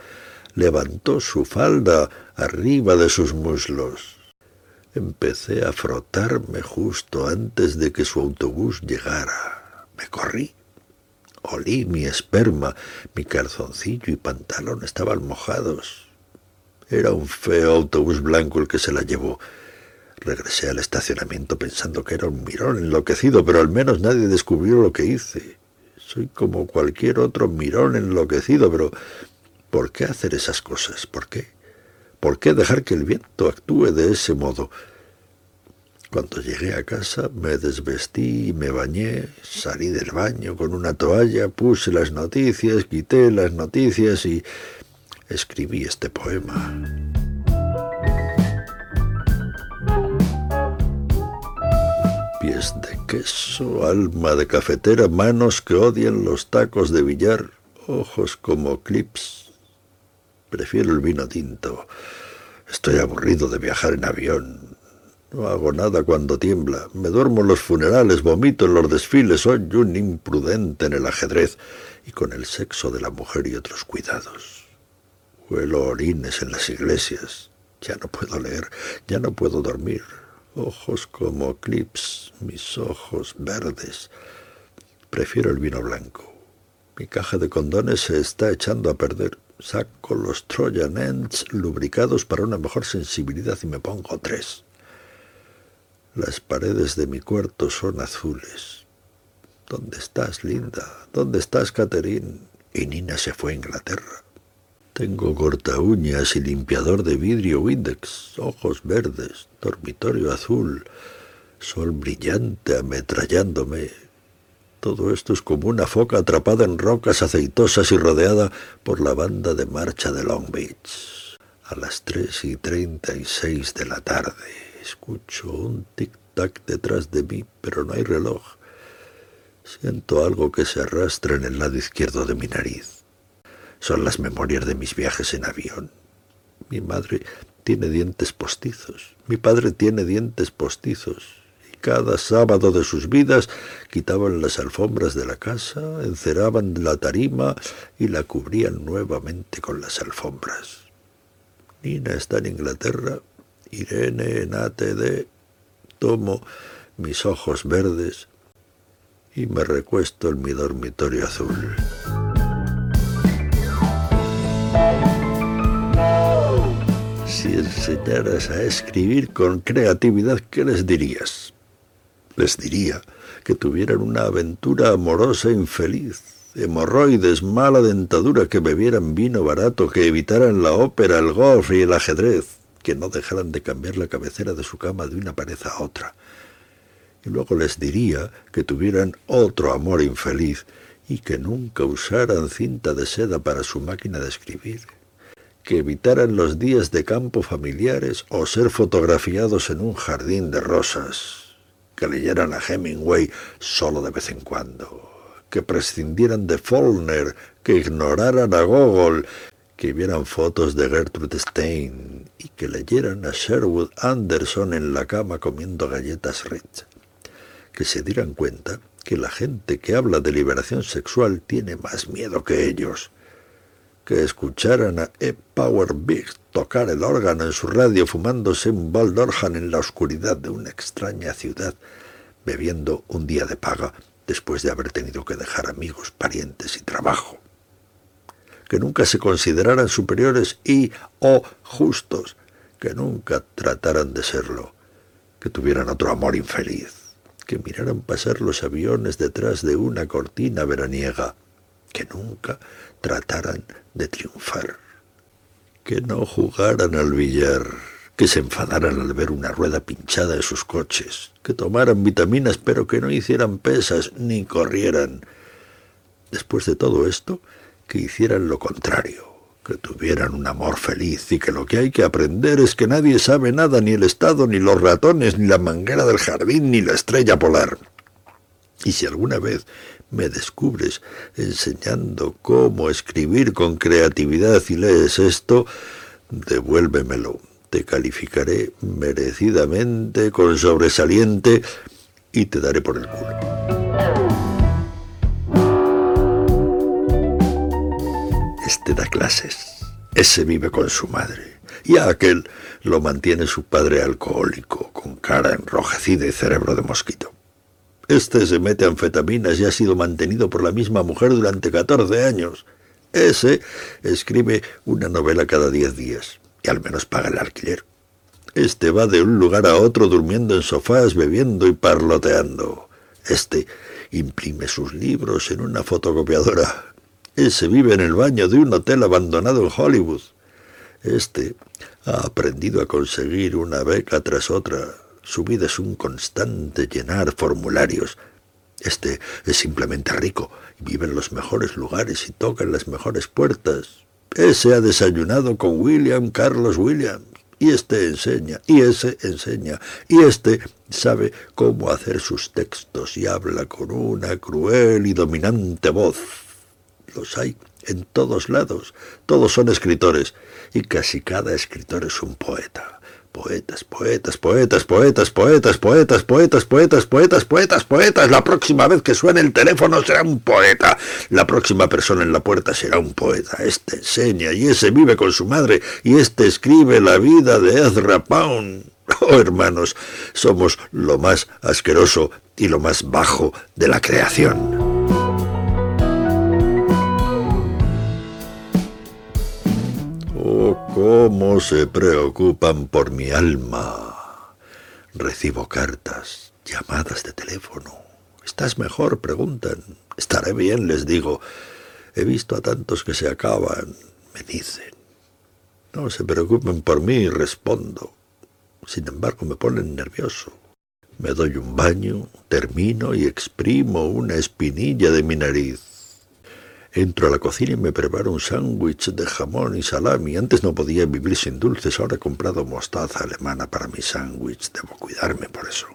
levantó su falda arriba de sus muslos. Empecé a frotarme justo antes de que su autobús llegara. Me corrí. Olí mi esperma, mi calzoncillo y pantalón estaban mojados. Era un feo autobús blanco el que se la llevó. Regresé al estacionamiento pensando que era un mirón enloquecido, pero al menos nadie descubrió lo que hice. Soy como cualquier otro mirón enloquecido, pero ¿por qué hacer esas cosas? ¿Por qué? ¿Por qué dejar que el viento actúe de ese modo? Cuando llegué a casa me desvestí, me bañé, salí del baño con una toalla, puse las noticias, quité las noticias y escribí este poema. Pies de queso, alma de cafetera, manos que odian los tacos de billar, ojos como clips. Prefiero el vino tinto. Estoy aburrido de viajar en avión. No hago nada cuando tiembla. Me duermo en los funerales, vomito en los desfiles. Soy un imprudente en el ajedrez y con el sexo de la mujer y otros cuidados. Huelo orines en las iglesias. Ya no puedo leer, ya no puedo dormir. Ojos como clips, mis ojos verdes. Prefiero el vino blanco. Mi caja de condones se está echando a perder. Saco los Trojan Ends lubricados para una mejor sensibilidad y me pongo tres. Las paredes de mi cuarto son azules. ¿Dónde estás, Linda? ¿Dónde estás, Catherine? Y Nina se fue a Inglaterra. Tengo corta uñas y limpiador de vidrio Windex, ojos verdes, dormitorio azul, sol brillante ametrallándome. Todo esto es como una foca atrapada en rocas aceitosas y rodeada por la banda de marcha de Long Beach. A las tres y treinta y seis de la tarde. Escucho un tic-tac detrás de mí, pero no hay reloj. Siento algo que se arrastra en el lado izquierdo de mi nariz. Son las memorias de mis viajes en avión. Mi madre tiene dientes postizos. Mi padre tiene dientes postizos. Y cada sábado de sus vidas quitaban las alfombras de la casa, enceraban la tarima y la cubrían nuevamente con las alfombras. Nina está en Inglaterra Irene en ATD, tomo mis ojos verdes y me recuesto en mi dormitorio azul. Si enseñaras a escribir con creatividad, ¿qué les dirías? Les diría que tuvieran una aventura amorosa infeliz, hemorroides, mala dentadura, que bebieran vino barato, que evitaran la ópera, el golf y el ajedrez, que no dejaran de cambiar la cabecera de su cama de una pared a otra. Y luego les diría que tuvieran otro amor infeliz y que nunca usaran cinta de seda para su máquina de escribir, que evitaran los días de campo familiares o ser fotografiados en un jardín de rosas, que leyeran a Hemingway solo de vez en cuando, que prescindieran de Faulkner, que ignoraran a Gogol, que vieran fotos de Gertrude Stein y que leyeran a Sherwood Anderson en la cama comiendo galletas Ritz. Que se dieran cuenta que la gente que habla de liberación sexual tiene más miedo que ellos. Que escucharan a E. Power Biggs tocar el órgano en su radio fumándose un Baldorhan en la oscuridad de una extraña ciudad, bebiendo un día de paga después de haber tenido que dejar amigos, parientes y trabajo que nunca se consideraran superiores y o justos, que nunca trataran de serlo, que tuvieran otro amor infeliz, que miraran pasar los aviones detrás de una cortina veraniega, que nunca trataran de triunfar, que no jugaran al billar, que se enfadaran al ver una rueda pinchada de sus coches, que tomaran vitaminas pero que no hicieran pesas ni corrieran. Después de todo esto, que hicieran lo contrario, que tuvieran un amor feliz y que lo que hay que aprender es que nadie sabe nada, ni el Estado, ni los ratones, ni la manguera del jardín, ni la estrella polar. Y si alguna vez me descubres enseñando cómo escribir con creatividad y lees esto, devuélvemelo. Te calificaré merecidamente con sobresaliente y te daré por el culo. Este da clases, ese vive con su madre, y a aquel lo mantiene su padre alcohólico, con cara enrojecida y cerebro de mosquito. Este se mete anfetaminas y ha sido mantenido por la misma mujer durante 14 años. Ese escribe una novela cada 10 días y al menos paga el alquiler. Este va de un lugar a otro durmiendo en sofás, bebiendo y parloteando. Este imprime sus libros en una fotocopiadora. Ese vive en el baño de un hotel abandonado en Hollywood. Este ha aprendido a conseguir una beca tras otra. Su vida es un constante llenar formularios. Este es simplemente rico, vive en los mejores lugares y toca en las mejores puertas. Ese ha desayunado con William Carlos Williams y este enseña, y ese enseña, y este sabe cómo hacer sus textos y habla con una cruel y dominante voz. Los hay en todos lados, todos son escritores, y casi cada escritor es un poeta. Poetas, poetas, poetas, poetas, poetas, poetas, poetas, poetas, poetas, poetas, poetas. La próxima vez que suene el teléfono será un poeta. La próxima persona en la puerta será un poeta. Este enseña y ese vive con su madre y este escribe la vida de Ezra Pound. *laughs* Oh, hermanos, somos lo más asqueroso y lo más bajo de la creación. Oh, cómo se preocupan por mi alma. Recibo cartas, llamadas de teléfono. ¿Estás mejor? preguntan. Estaré bien, les digo. He visto a tantos que se acaban, me dicen. No se preocupen por mí, respondo. Sin embargo, me ponen nervioso. Me doy un baño, termino y exprimo una espinilla de mi nariz. Entro a la cocina y me preparo un sándwich de jamón y salami. Antes no podía vivir sin dulces, ahora he comprado mostaza alemana para mi sándwich. Debo cuidarme por eso.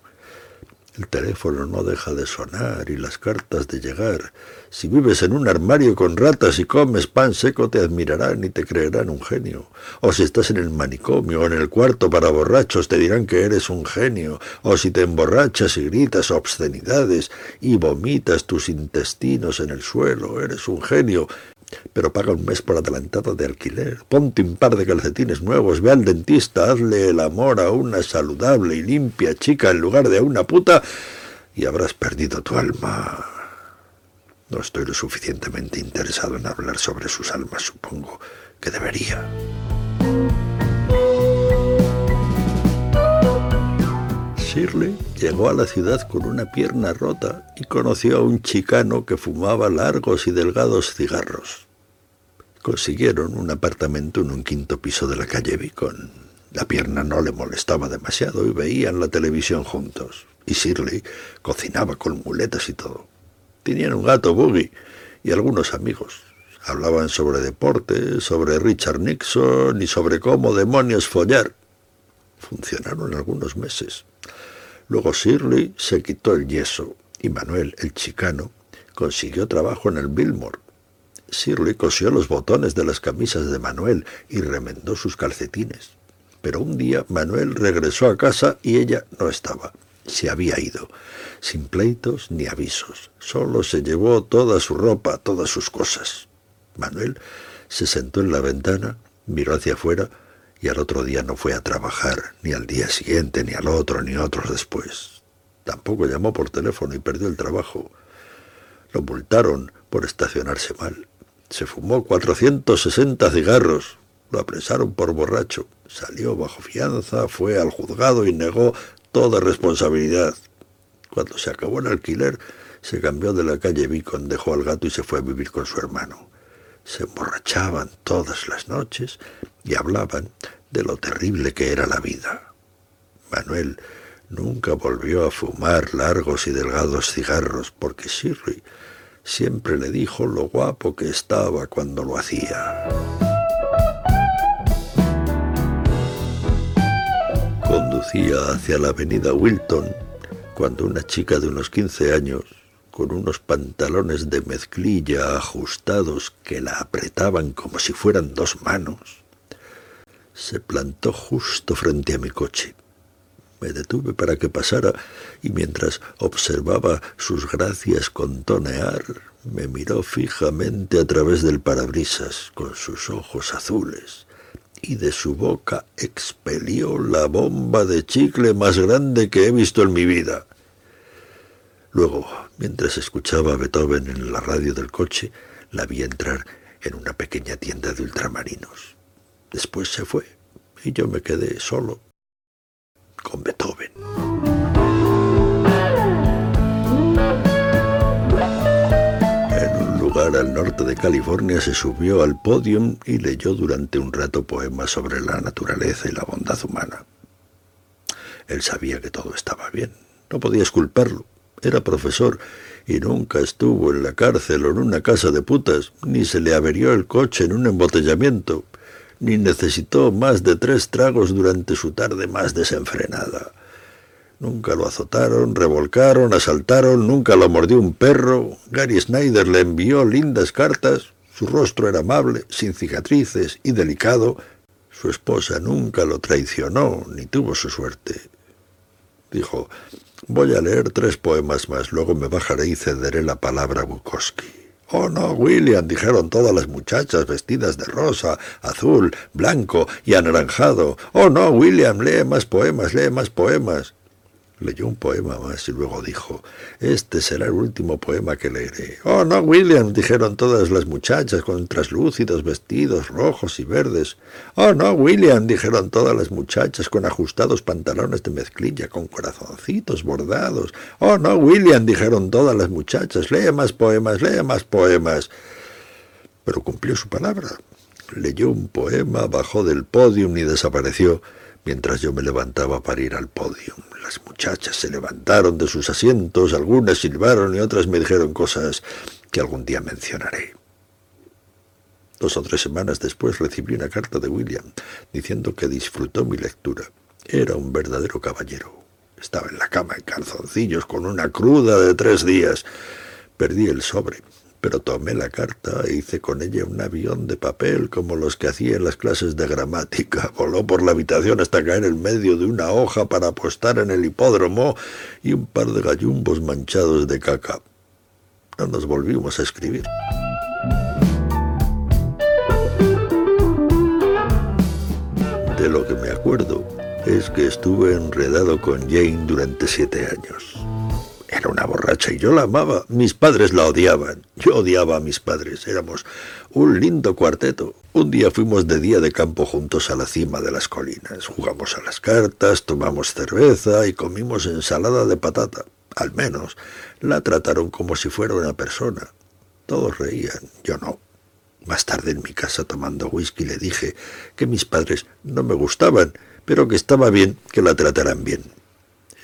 El teléfono no deja de sonar y las cartas de llegar. Si vives en un armario con ratas y comes pan seco, te admirarán y te creerán un genio. O si estás en el manicomio o en el cuarto para borrachos, te dirán que eres un genio. O si te emborrachas y gritas obscenidades y vomitas tus intestinos en el suelo, eres un genio pero paga un mes por adelantado de alquiler. Ponte un par de calcetines nuevos, ve al dentista, hazle el amor a una saludable y limpia chica en lugar de a una puta y habrás perdido tu alma. No estoy lo suficientemente interesado en hablar sobre sus almas, supongo que debería. Shirley llegó a la ciudad con una pierna rota y conoció a un chicano que fumaba largos y delgados cigarros. Consiguieron un apartamento en un quinto piso de la calle Beacon. La pierna no le molestaba demasiado y veían la televisión juntos. Y Shirley cocinaba con muletas y todo. Tenían un gato Boogie y algunos amigos. Hablaban sobre deporte, sobre Richard Nixon y sobre cómo demonios follar. Funcionaron algunos meses. Luego Shirley se quitó el yeso y Manuel, el chicano, consiguió trabajo en el Billmore. Shirley cosió los botones de las camisas de Manuel y remendó sus calcetines. Pero un día Manuel regresó a casa y ella no estaba. Se había ido, sin pleitos ni avisos. Solo se llevó toda su ropa, todas sus cosas. Manuel se sentó en la ventana, miró hacia afuera y al otro día no fue a trabajar, ni al día siguiente, ni al otro, ni otros después. Tampoco llamó por teléfono y perdió el trabajo. Lo multaron por estacionarse mal. Se fumó 460 cigarros. Lo apresaron por borracho. Salió bajo fianza, fue al juzgado y negó toda responsabilidad. Cuando se acabó el alquiler, se cambió de la calle Beacon, dejó al gato y se fue a vivir con su hermano se emborrachaban todas las noches y hablaban de lo terrible que era la vida. Manuel nunca volvió a fumar largos y delgados cigarros porque Shirley siempre le dijo lo guapo que estaba cuando lo hacía. Conducía hacia la avenida Wilton cuando una chica de unos 15 años, con unos pantalones de mezclilla ajustados que la apretaban como si fueran dos manos, se plantó justo frente a mi coche. Me detuve para que pasara y mientras observaba sus gracias contonear, me miró fijamente a través del parabrisas con sus ojos azules y de su boca expelió la bomba de chicle más grande que he visto en mi vida. Luego, mientras escuchaba a Beethoven en la radio del coche, la vi entrar en una pequeña tienda de ultramarinos. Después se fue y yo me quedé solo con Beethoven. Lugar al norte de California se subió al podio y leyó durante un rato poemas sobre la naturaleza y la bondad humana. Él sabía que todo estaba bien, no podía culparlo. Era profesor y nunca estuvo en la cárcel o en una casa de putas, ni se le averió el coche en un embotellamiento ni necesitó más de tres tragos durante su tarde más desenfrenada. Nunca lo azotaron, revolcaron, asaltaron, nunca lo mordió un perro. Gary Snyder le envió lindas cartas. Su rostro era amable, sin cicatrices y delicado. Su esposa nunca lo traicionó, ni tuvo su suerte. Dijo, voy a leer tres poemas más, luego me bajaré y cederé la palabra a Bukowski. Oh, no, William, dijeron todas las muchachas vestidas de rosa, azul, blanco y anaranjado. Oh, no, William, lee más poemas, lee más poemas. Leyó un poema más y luego dijo, Este será el último poema que leeré. Oh, no, William, dijeron todas las muchachas con traslúcidos vestidos rojos y verdes. Oh, no, William, dijeron todas las muchachas con ajustados pantalones de mezclilla con corazoncitos bordados. Oh, no, William, dijeron todas las muchachas, lee más poemas, lee más poemas. Pero cumplió su palabra. Leyó un poema, bajó del podium y desapareció mientras yo me levantaba para ir al podio. Las muchachas se levantaron de sus asientos, algunas silbaron y otras me dijeron cosas que algún día mencionaré. Dos o tres semanas después recibí una carta de William diciendo que disfrutó mi lectura. Era un verdadero caballero. Estaba en la cama en calzoncillos con una cruda de tres días. Perdí el sobre pero tomé la carta e hice con ella un avión de papel como los que hacía en las clases de gramática. *laughs* Voló por la habitación hasta caer en medio de una hoja para apostar en el hipódromo y un par de gallumbos manchados de caca. No nos volvimos a escribir. De lo que me acuerdo es que estuve enredado con Jane durante siete años. Era una borracha y yo la amaba. Mis padres la odiaban. Yo odiaba a mis padres. Éramos un lindo cuarteto. Un día fuimos de día de campo juntos a la cima de las colinas. Jugamos a las cartas, tomamos cerveza y comimos ensalada de patata. Al menos la trataron como si fuera una persona. Todos reían, yo no. Más tarde en mi casa tomando whisky le dije que mis padres no me gustaban, pero que estaba bien que la trataran bien.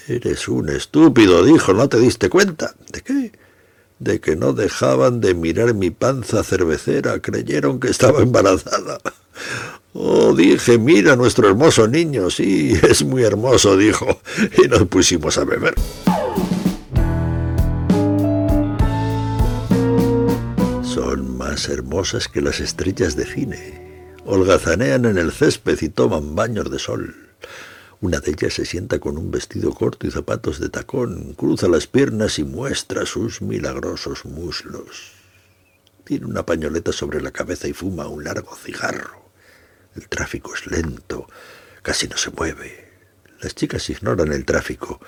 Eres un estúpido, dijo, ¿no te diste cuenta? ¿De qué? De que no dejaban de mirar mi panza cervecera, creyeron que estaba embarazada. Oh, dije, mira nuestro hermoso niño, sí, es muy hermoso, dijo, y nos pusimos a beber. Son más hermosas que las estrellas de cine. Holgazanean en el césped y toman baños de sol. Una de ellas se sienta con un vestido corto y zapatos de tacón, cruza las piernas y muestra sus milagrosos muslos. Tiene una pañoleta sobre la cabeza y fuma un largo cigarro. El tráfico es lento, casi no se mueve. Las chicas ignoran el tráfico.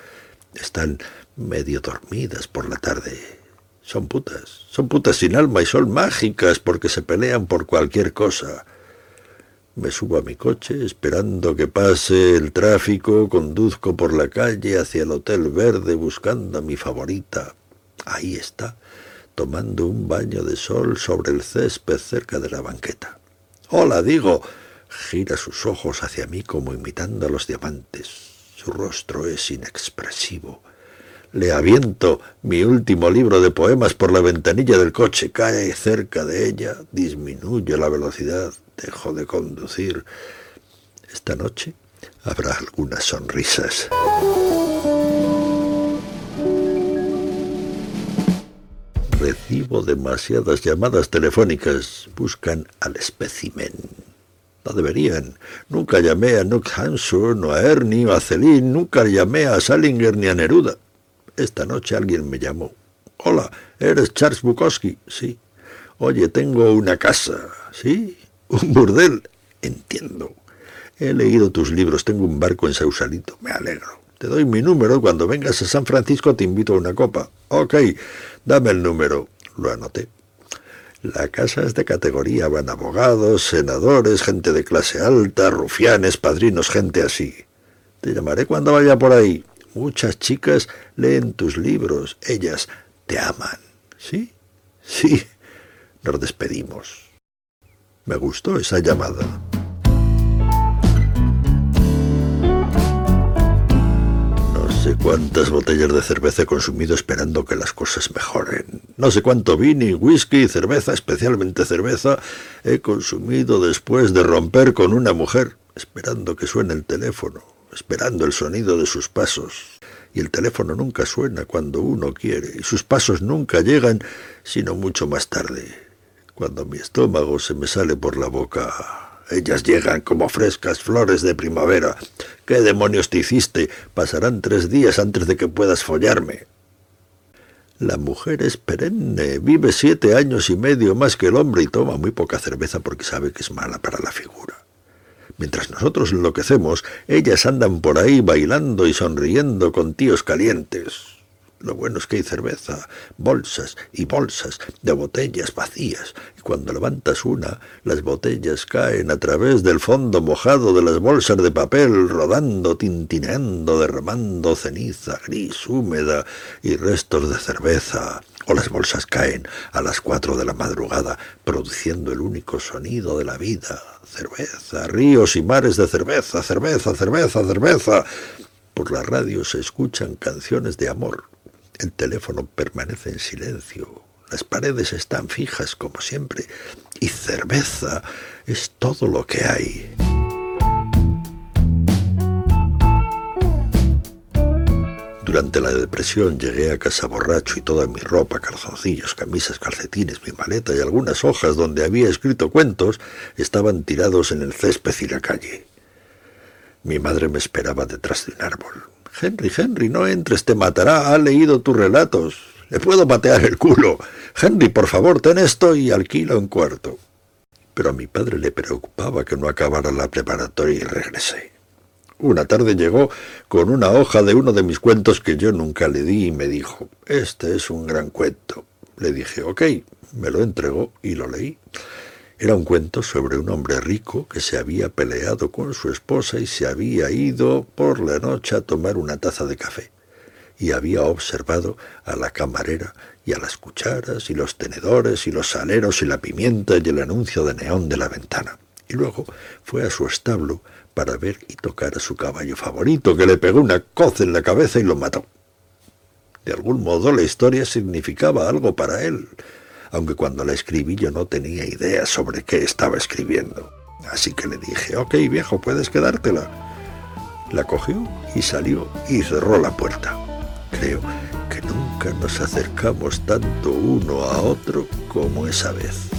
Están medio dormidas por la tarde. Son putas, son putas sin alma y son mágicas porque se pelean por cualquier cosa. Me subo a mi coche, esperando que pase el tráfico, conduzco por la calle hacia el Hotel Verde buscando a mi favorita. Ahí está, tomando un baño de sol sobre el césped cerca de la banqueta. Hola, digo. Gira sus ojos hacia mí como imitando a los diamantes. Su rostro es inexpresivo. Le aviento mi último libro de poemas por la ventanilla del coche, cae cerca de ella, disminuye la velocidad, dejo de conducir. Esta noche habrá algunas sonrisas. Recibo demasiadas llamadas telefónicas. Buscan al espécimen. No deberían. Nunca llamé a Nook Hansson, o a Ernie, o a Celine. Nunca llamé a Salinger ni a Neruda. Esta noche alguien me llamó. Hola, ¿eres Charles Bukowski? Sí. Oye, tengo una casa. ¿Sí? ¿Un burdel? Entiendo. He leído tus libros, tengo un barco en Sausalito. Me alegro. Te doy mi número. Cuando vengas a San Francisco te invito a una copa. Ok, dame el número. Lo anoté. La casa es de categoría, van abogados, senadores, gente de clase alta, rufianes, padrinos, gente así. Te llamaré cuando vaya por ahí. Muchas chicas leen tus libros, ellas te aman. ¿Sí? Sí. Nos despedimos. Me gustó esa llamada. sé cuántas botellas de cerveza he consumido esperando que las cosas mejoren. No sé cuánto vino, whisky, cerveza, especialmente cerveza, he consumido después de romper con una mujer, esperando que suene el teléfono, esperando el sonido de sus pasos. Y el teléfono nunca suena cuando uno quiere, y sus pasos nunca llegan, sino mucho más tarde, cuando mi estómago se me sale por la boca. Ellas llegan como frescas flores de primavera. ¿Qué demonios te hiciste? Pasarán tres días antes de que puedas follarme. La mujer es perenne, vive siete años y medio más que el hombre y toma muy poca cerveza porque sabe que es mala para la figura. Mientras nosotros enloquecemos, ellas andan por ahí bailando y sonriendo con tíos calientes. Lo bueno es que hay cerveza, bolsas y bolsas de botellas vacías, y cuando levantas una, las botellas caen a través del fondo mojado de las bolsas de papel, rodando, tintineando, derramando ceniza gris, húmeda y restos de cerveza. O las bolsas caen a las cuatro de la madrugada, produciendo el único sonido de la vida. Cerveza, ríos y mares de cerveza, cerveza, cerveza, cerveza. Por la radio se escuchan canciones de amor el teléfono permanece en silencio. Las paredes están fijas como siempre. Y cerveza es todo lo que hay. Durante la depresión llegué a casa borracho y toda mi ropa, calzoncillos, camisas, calcetines, mi maleta y algunas hojas donde había escrito cuentos estaban tirados en el césped y la calle. Mi madre me esperaba detrás de un árbol. Henry, Henry, no entres, te matará. Ha leído tus relatos. Le puedo patear el culo. Henry, por favor, ten esto y alquila un cuarto. Pero a mi padre le preocupaba que no acabara la preparatoria y regresé. Una tarde llegó con una hoja de uno de mis cuentos que yo nunca le di y me dijo, este es un gran cuento. Le dije, ok, me lo entregó y lo leí. Era un cuento sobre un hombre rico que se había peleado con su esposa y se había ido por la noche a tomar una taza de café. Y había observado a la camarera y a las cucharas y los tenedores y los saleros y la pimienta y el anuncio de neón de la ventana. Y luego fue a su establo para ver y tocar a su caballo favorito, que le pegó una coz en la cabeza y lo mató. De algún modo la historia significaba algo para él, aunque cuando la escribí yo no tenía idea sobre qué estaba escribiendo. Así que le dije, ok viejo, puedes quedártela. La cogió y salió y cerró la puerta. Creo que nunca nos acercamos tanto uno a otro como esa vez.